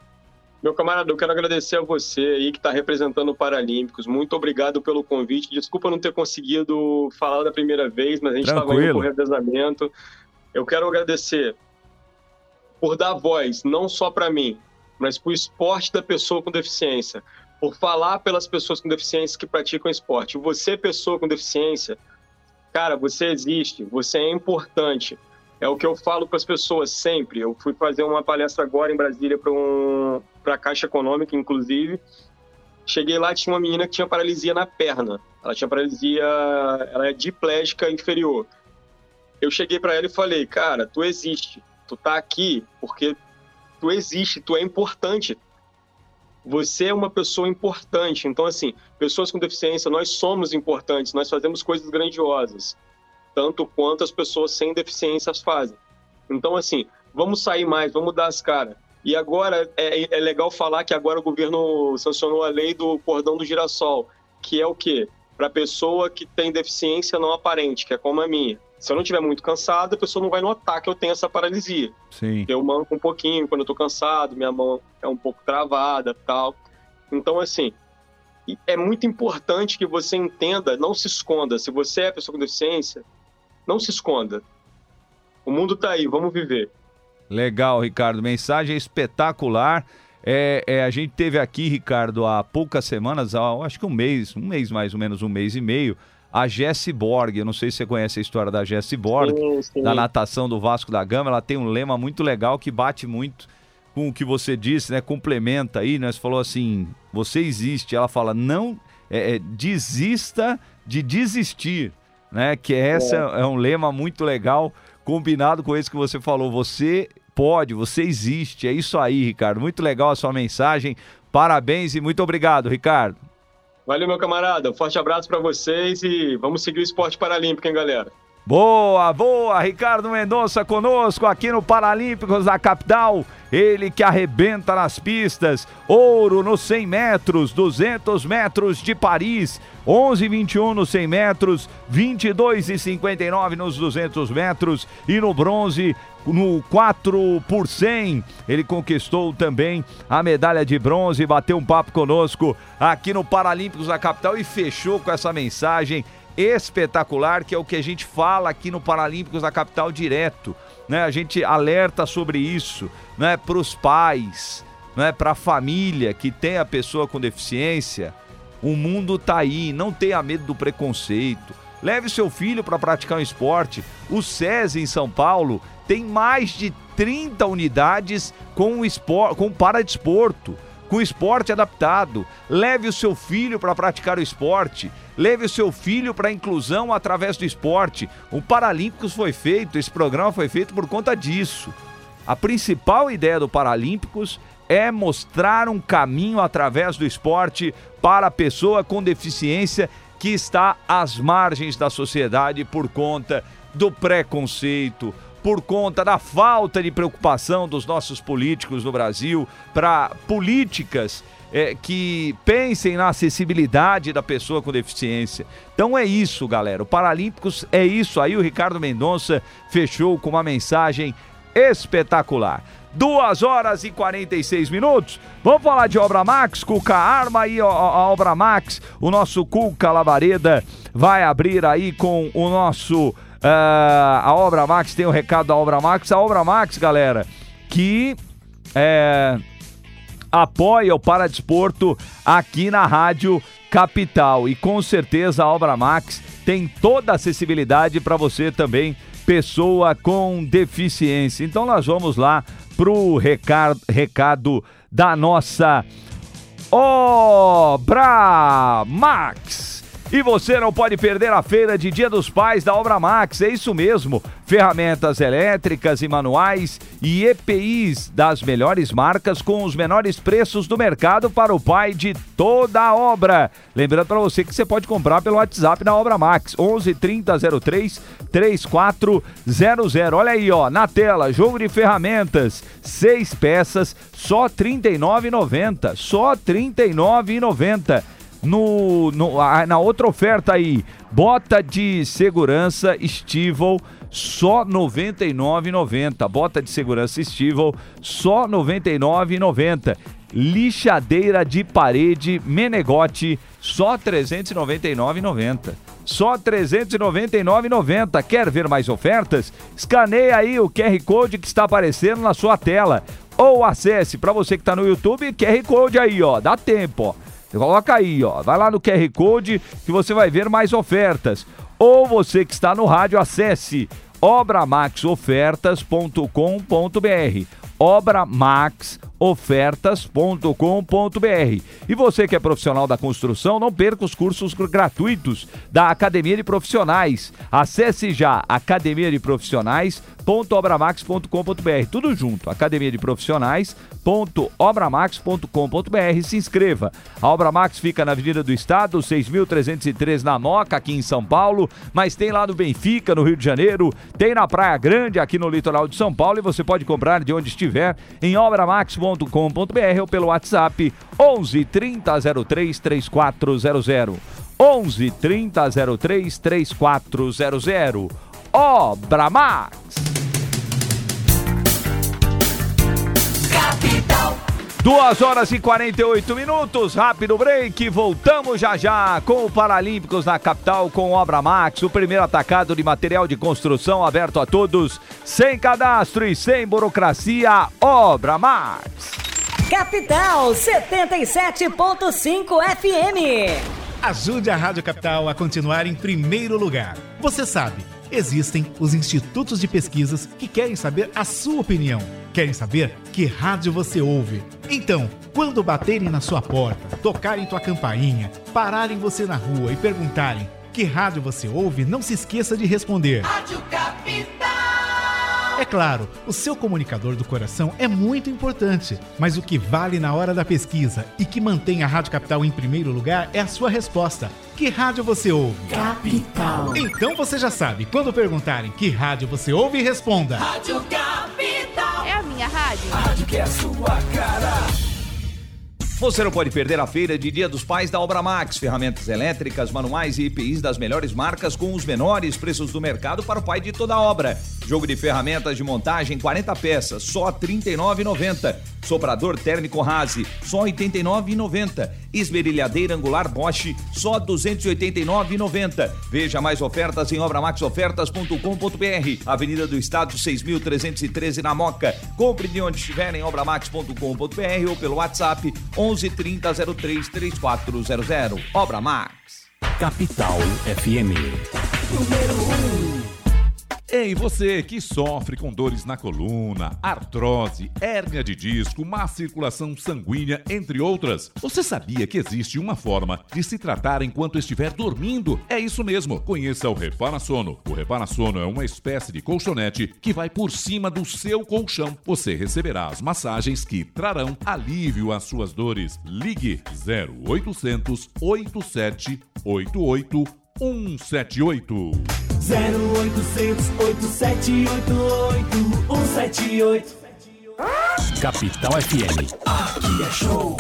Meu camarada, eu quero agradecer a você aí que está representando o Paralímpicos. Muito obrigado pelo convite. Desculpa não ter conseguido falar da primeira vez, mas a gente estava indo por revezamento. Eu quero agradecer por dar voz, não só para mim, mas para o esporte da pessoa com deficiência, por falar pelas pessoas com deficiência que praticam esporte. Você, pessoa com deficiência, cara, você existe, você é importante. É o que eu falo para as pessoas sempre. Eu fui fazer uma palestra agora em Brasília para um, a Caixa Econômica, inclusive. Cheguei lá, tinha uma menina que tinha paralisia na perna. Ela tinha paralisia, ela é diplégica inferior eu cheguei para ela e falei, cara, tu existe, tu tá aqui porque tu existe, tu é importante. Você é uma pessoa importante. Então, assim, pessoas com deficiência, nós somos importantes, nós fazemos coisas grandiosas, tanto quanto as pessoas sem deficiências fazem. Então, assim, vamos sair mais, vamos dar as caras. E agora, é, é legal falar que agora o governo sancionou a lei do cordão do girassol, que é o quê? Para pessoa que tem deficiência não aparente, que é como a minha. Se eu não estiver muito cansado, a pessoa não vai notar que eu tenho essa paralisia. Sim. Eu manco um pouquinho quando eu tô cansado, minha mão é um pouco travada, tal. Então, assim, é muito importante que você entenda, não se esconda. Se você é pessoa com deficiência, não se esconda. O mundo tá aí, vamos viver. Legal, Ricardo. Mensagem espetacular. É, é, a gente teve aqui, Ricardo, há poucas semanas, há, acho que um mês, um mês mais ou menos, um mês e meio, a Jessie Borg. Eu não sei se você conhece a história da Jessie Borg, sim, sim. da natação do Vasco da Gama. Ela tem um lema muito legal que bate muito com o que você disse, né? Complementa aí, né? Você falou assim: você existe. Ela fala, não é, é, desista de desistir, né? Que essa é. é um lema muito legal, combinado com esse que você falou. Você pode, você existe. É isso aí, Ricardo. Muito legal a sua mensagem. Parabéns e muito obrigado, Ricardo. Valeu, meu camarada. Um forte abraço para vocês e vamos seguir o esporte paralímpico, hein, galera? Boa, boa, Ricardo Mendonça conosco aqui no Paralímpicos da capital. Ele que arrebenta nas pistas. Ouro nos 100 metros, 200 metros de Paris, 11,21 nos 100 metros, 22,59 nos 200 metros e no bronze no 4 por 100. Ele conquistou também a medalha de bronze, bateu um papo conosco aqui no Paralímpicos da capital e fechou com essa mensagem espetacular que é o que a gente fala aqui no Paralímpicos da capital direto, né? A gente alerta sobre isso, né, para os pais, né, para a família que tem a pessoa com deficiência. O mundo tá aí, não tenha medo do preconceito. Leve seu filho para praticar um esporte. O SESI em São Paulo tem mais de 30 unidades com, espor, com paradesporto. Com esporte adaptado. Leve o seu filho para praticar o esporte. Leve o seu filho para a inclusão através do esporte. O Paralímpicos foi feito, esse programa foi feito por conta disso. A principal ideia do Paralímpicos é mostrar um caminho através do esporte para a pessoa com deficiência que está às margens da sociedade por conta do preconceito, por conta da falta de preocupação dos nossos políticos no Brasil para políticas é, que pensem na acessibilidade da pessoa com deficiência. Então é isso, galera. O Paralímpicos é isso. Aí o Ricardo Mendonça fechou com uma mensagem espetacular. Duas horas e 46 minutos. Vamos falar de Obra Max, Cuca Arma aí, a, Obra Max. O nosso Cuca Labareda vai abrir aí com o nosso. Uh, a Obra Max tem o um recado da Obra Max. A Obra Max, galera, que é, apoia o Paradesporto aqui na Rádio Capital. E com certeza a Obra Max tem toda a acessibilidade para você também, pessoa com deficiência. Então nós vamos lá pro recado, recado da nossa Obra Max. E você não pode perder a feira de Dia dos Pais da Obra Max, é isso mesmo. Ferramentas elétricas e manuais e EPIs das melhores marcas com os menores preços do mercado para o pai de toda a obra. Lembrando para você que você pode comprar pelo WhatsApp da Obra Max, 11 30 03 3400. Olha aí, ó, na tela, jogo de ferramentas, seis peças, só R$ 39,90. Só R$ 39,90 no, no, na outra oferta aí, bota de segurança Stival só R$ 99,90. Bota de segurança Stival só R$ 99,90. Lixadeira de parede Menegote só R$ 399,90. Só R$ 399,90. Quer ver mais ofertas? Escaneie aí o QR Code que está aparecendo na sua tela. Ou acesse para você que está no YouTube, QR Code aí, ó. Dá tempo, ó. Coloca aí, ó. Vai lá no QR Code que você vai ver mais ofertas. Ou você que está no rádio, acesse obramaxofertas.com.br. Obra Max ofertas.com.br. E você que é profissional da construção, não perca os cursos gratuitos da Academia de Profissionais. Acesse já academia de profissionais.obramax.com.br. Tudo junto, academia de profissionais.obramax.com.br. Se inscreva. A Obra Max fica na Avenida do Estado, 6.303 na Moca, aqui em São Paulo, mas tem lá no Benfica, no Rio de Janeiro, tem na Praia Grande, aqui no litoral de São Paulo, e você pode comprar de onde estiver em obramax.com.br com.br ou pelo WhatsApp 11 30 03 3400. 11 30 03 3400. Obra Max. Duas horas e 48 minutos, rápido break. Voltamos já já com o Paralímpicos na capital com Obra Max, o primeiro atacado de material de construção aberto a todos, sem cadastro e sem burocracia. Obra Max. Capital 77.5 FM. Ajude a Rádio Capital a continuar em primeiro lugar. Você sabe existem os institutos de pesquisas que querem saber a sua opinião. Querem saber que rádio você ouve. Então, quando baterem na sua porta, tocarem tua campainha, pararem você na rua e perguntarem que rádio você ouve, não se esqueça de responder. Rádio Capital! É claro, o seu comunicador do coração é muito importante, mas o que vale na hora da pesquisa e que mantém a Rádio Capital em primeiro lugar é a sua resposta. Que rádio você ouve? Capital. Então você já sabe, quando perguntarem que rádio você ouve, responda. Rádio Capital. A minha rádio. Rádio que é a sua cara. Você não pode perder a feira de Dia dos Pais da Obra Max. Ferramentas elétricas, manuais e EPIs das melhores marcas com os menores preços do mercado para o pai de toda obra. Jogo de ferramentas de montagem 40 peças, só R$ 39,90. Soprador térmico Rase, só R$ 89,90. Esmerilhadeira angular Bosch, só R$ 289,90. Veja mais ofertas em obramaxofertas.com.br. Avenida do Estado 6.313 na Moca. Compre de onde estiver em obramax.com.br ou pelo WhatsApp 11 30 03 3400. Obra Max. Capital FM. Número 1. Ei, você que sofre com dores na coluna, artrose, hérnia de disco, má circulação sanguínea, entre outras, você sabia que existe uma forma de se tratar enquanto estiver dormindo? É isso mesmo. Conheça o Repara Sono. O Repara Sono é uma espécie de colchonete que vai por cima do seu colchão. Você receberá as massagens que trarão alívio às suas dores. Ligue 0800 87 88 178. 0800 8788 178. Capital FM. Aqui é show.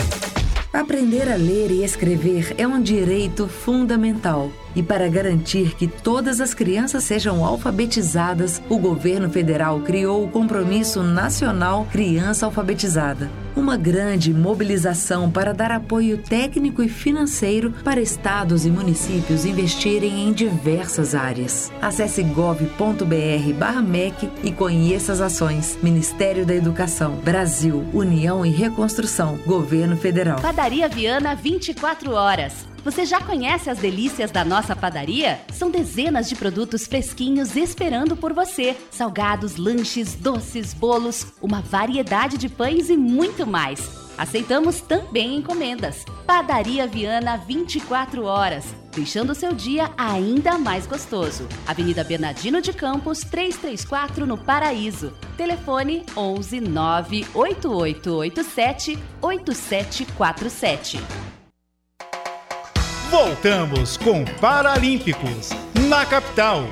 Aprender a ler e escrever é um direito fundamental. E para garantir que todas as crianças sejam alfabetizadas, o governo federal criou o Compromisso Nacional Criança Alfabetizada. Uma grande mobilização para dar apoio técnico e financeiro para estados e municípios investirem em diversas áreas. Acesse gov.br/mec e conheça as ações. Ministério da Educação, Brasil, União e Reconstrução, Governo Federal. Padaria Viana 24 horas. Você já conhece as delícias da nossa padaria? São dezenas de produtos fresquinhos esperando por você: salgados, lanches, doces, bolos, uma variedade de pães e muito mais. Aceitamos também encomendas. Padaria Viana 24 horas, deixando seu dia ainda mais gostoso. Avenida Bernardino de Campos, 334 no Paraíso. Telefone 11 98887 8747. Voltamos com Paralímpicos na capital.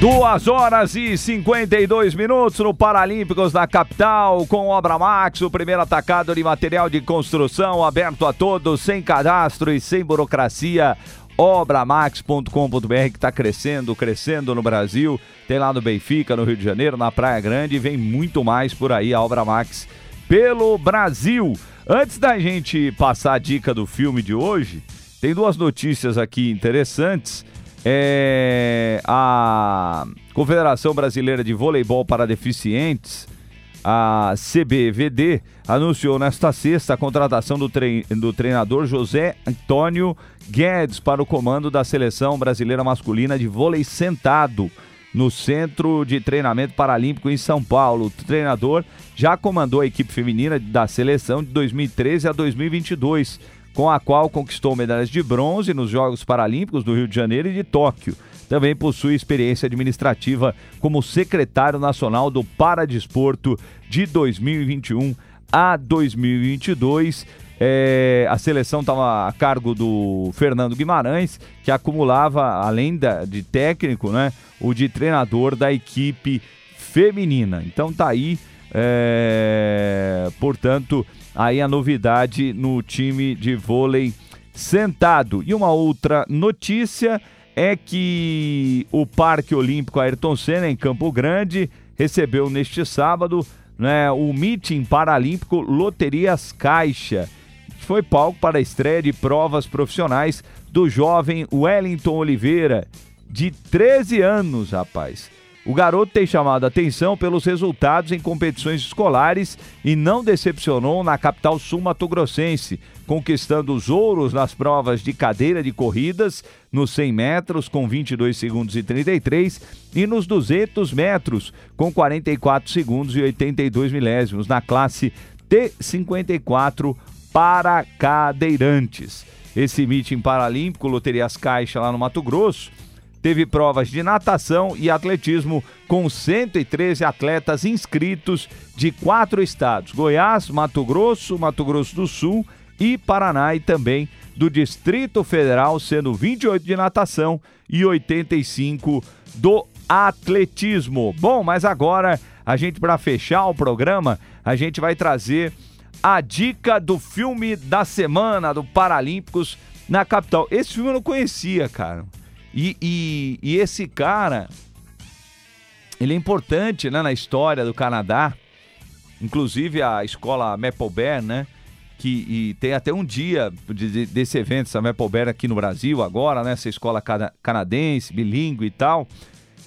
Duas horas e 52 minutos no Paralímpicos da capital, com Obra Max, o primeiro atacado de material de construção aberto a todos, sem cadastro e sem burocracia. Obramax.com.br que está crescendo, crescendo no Brasil. Tem lá no Benfica, no Rio de Janeiro, na Praia Grande e vem muito mais por aí a Obra Max pelo Brasil. Antes da gente passar a dica do filme de hoje, tem duas notícias aqui interessantes. É, a Confederação Brasileira de Voleibol para Deficientes, a CBVD, anunciou nesta sexta a contratação do, trein do treinador José Antônio Guedes para o comando da seleção brasileira masculina de vôlei sentado no Centro de Treinamento Paralímpico em São Paulo. O treinador já comandou a equipe feminina da seleção de 2013 a 2022, com a qual conquistou medalhas de bronze nos Jogos Paralímpicos do Rio de Janeiro e de Tóquio. Também possui experiência administrativa como secretário nacional do Paradesporto de 2021 a 2022. É, a seleção estava a cargo do Fernando Guimarães, que acumulava, além da, de técnico, né, o de treinador da equipe feminina. Então tá aí, é, portanto, aí a novidade no time de vôlei sentado. E uma outra notícia é que o Parque Olímpico Ayrton Senna, em Campo Grande, recebeu neste sábado né, o meeting paralímpico Loterias Caixa foi palco para a estreia de provas profissionais do jovem Wellington Oliveira, de 13 anos, rapaz. O garoto tem chamado atenção pelos resultados em competições escolares e não decepcionou na capital sul-mato-grossense, conquistando os ouros nas provas de cadeira de corridas nos 100 metros com 22 segundos e 33 e nos 200 metros com 44 segundos e 82 milésimos na classe T54 para cadeirantes. Esse meeting paralímpico, Loterias Caixa, lá no Mato Grosso, teve provas de natação e atletismo com 113 atletas inscritos de quatro estados: Goiás, Mato Grosso, Mato Grosso do Sul e Paraná, e também do Distrito Federal, sendo 28 de natação e 85 do atletismo. Bom, mas agora a gente, para fechar o programa, a gente vai trazer a dica do filme da semana do Paralímpicos na capital. Esse filme eu não conhecia, cara. E, e, e esse cara, ele é importante né, na história do Canadá. Inclusive a escola Maple Bear, né? Que tem até um dia de, desse evento, essa Maple Bear aqui no Brasil agora, né? Essa escola canadense, bilíngue e tal.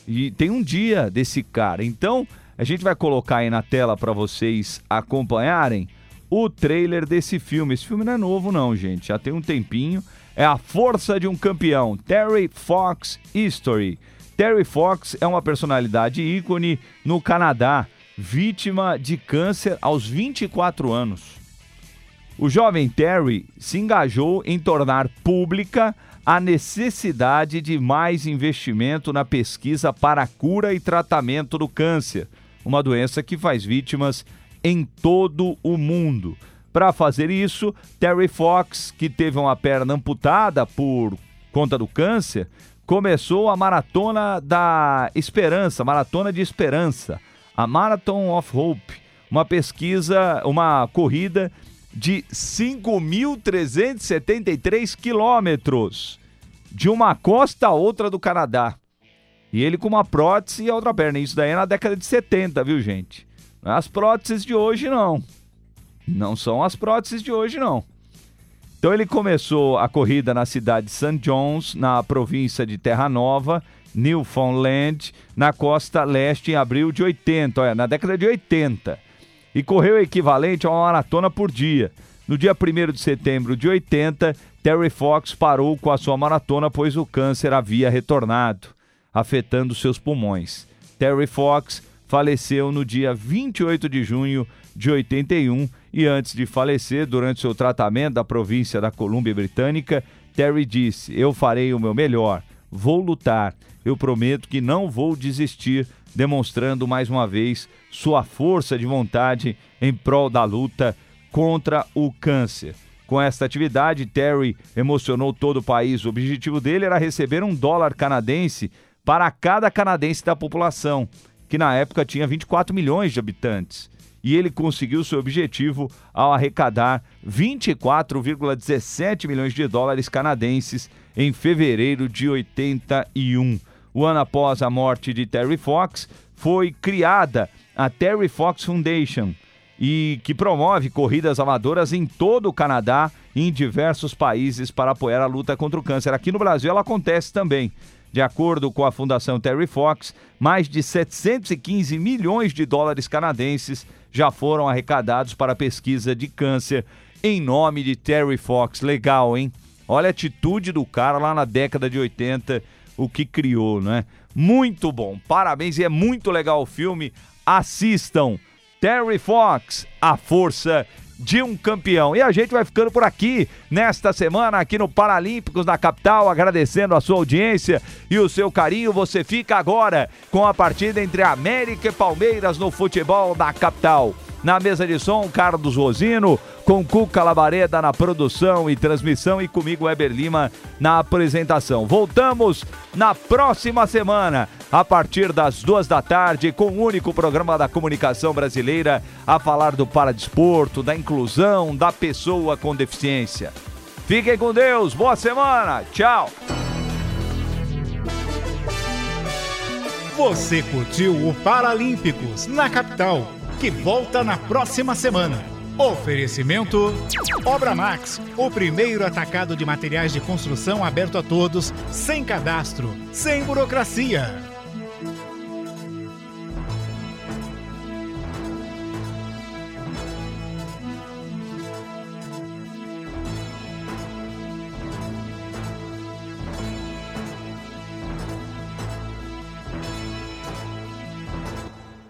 E tem um dia desse cara. Então, a gente vai colocar aí na tela para vocês acompanharem o trailer desse filme. Esse filme não é novo, não, gente. Já tem um tempinho. É a força de um campeão. Terry Fox History. Terry Fox é uma personalidade ícone no Canadá, vítima de câncer aos 24 anos. O jovem Terry se engajou em tornar pública a necessidade de mais investimento na pesquisa para a cura e tratamento do câncer, uma doença que faz vítimas em todo o mundo. Para fazer isso, Terry Fox, que teve uma perna amputada por conta do câncer, começou a maratona da esperança, maratona de esperança, a Marathon of Hope, uma pesquisa, uma corrida de 5.373 quilômetros de uma costa a outra do Canadá. E ele com uma prótese e a outra perna. Isso daí é na década de 70, viu, gente? As próteses de hoje, não. Não são as próteses de hoje, não. Então ele começou a corrida na cidade de St. John's, na província de Terra Nova, Newfoundland, na costa leste, em abril de 80, olha, na década de 80. E correu equivalente a uma maratona por dia. No dia 1 de setembro de 80, Terry Fox parou com a sua maratona, pois o câncer havia retornado, afetando seus pulmões. Terry Fox faleceu no dia 28 de junho de 81 e antes de falecer, durante seu tratamento da província da Colômbia Britânica, Terry disse: Eu farei o meu melhor, vou lutar, eu prometo que não vou desistir, demonstrando mais uma vez sua força de vontade em prol da luta contra o câncer. Com esta atividade, Terry emocionou todo o país. O objetivo dele era receber um dólar canadense para cada canadense da população, que na época tinha 24 milhões de habitantes e ele conseguiu seu objetivo ao arrecadar 24,17 milhões de dólares canadenses em fevereiro de 81. O ano após a morte de Terry Fox, foi criada a Terry Fox Foundation, e que promove corridas amadoras em todo o Canadá e em diversos países para apoiar a luta contra o câncer. Aqui no Brasil ela acontece também. De acordo com a Fundação Terry Fox, mais de 715 milhões de dólares canadenses já foram arrecadados para a pesquisa de câncer em nome de Terry Fox. Legal, hein? Olha a atitude do cara lá na década de 80, o que criou, né? Muito bom, parabéns e é muito legal o filme. Assistam. Terry Fox, a força de um campeão. E a gente vai ficando por aqui nesta semana, aqui no Paralímpicos da capital, agradecendo a sua audiência e o seu carinho. Você fica agora com a partida entre América e Palmeiras no futebol da capital. Na mesa de som, Carlos Rosino, com Cuca Labareda na produção e transmissão e comigo, Weber Lima, na apresentação. Voltamos na próxima semana, a partir das duas da tarde, com o único programa da comunicação brasileira a falar do paradesporto, da inclusão da pessoa com deficiência. Fiquem com Deus, boa semana, tchau! Você curtiu o Paralímpicos na capital que volta na próxima semana. Oferecimento Obra Max, o primeiro atacado de materiais de construção aberto a todos, sem cadastro, sem burocracia.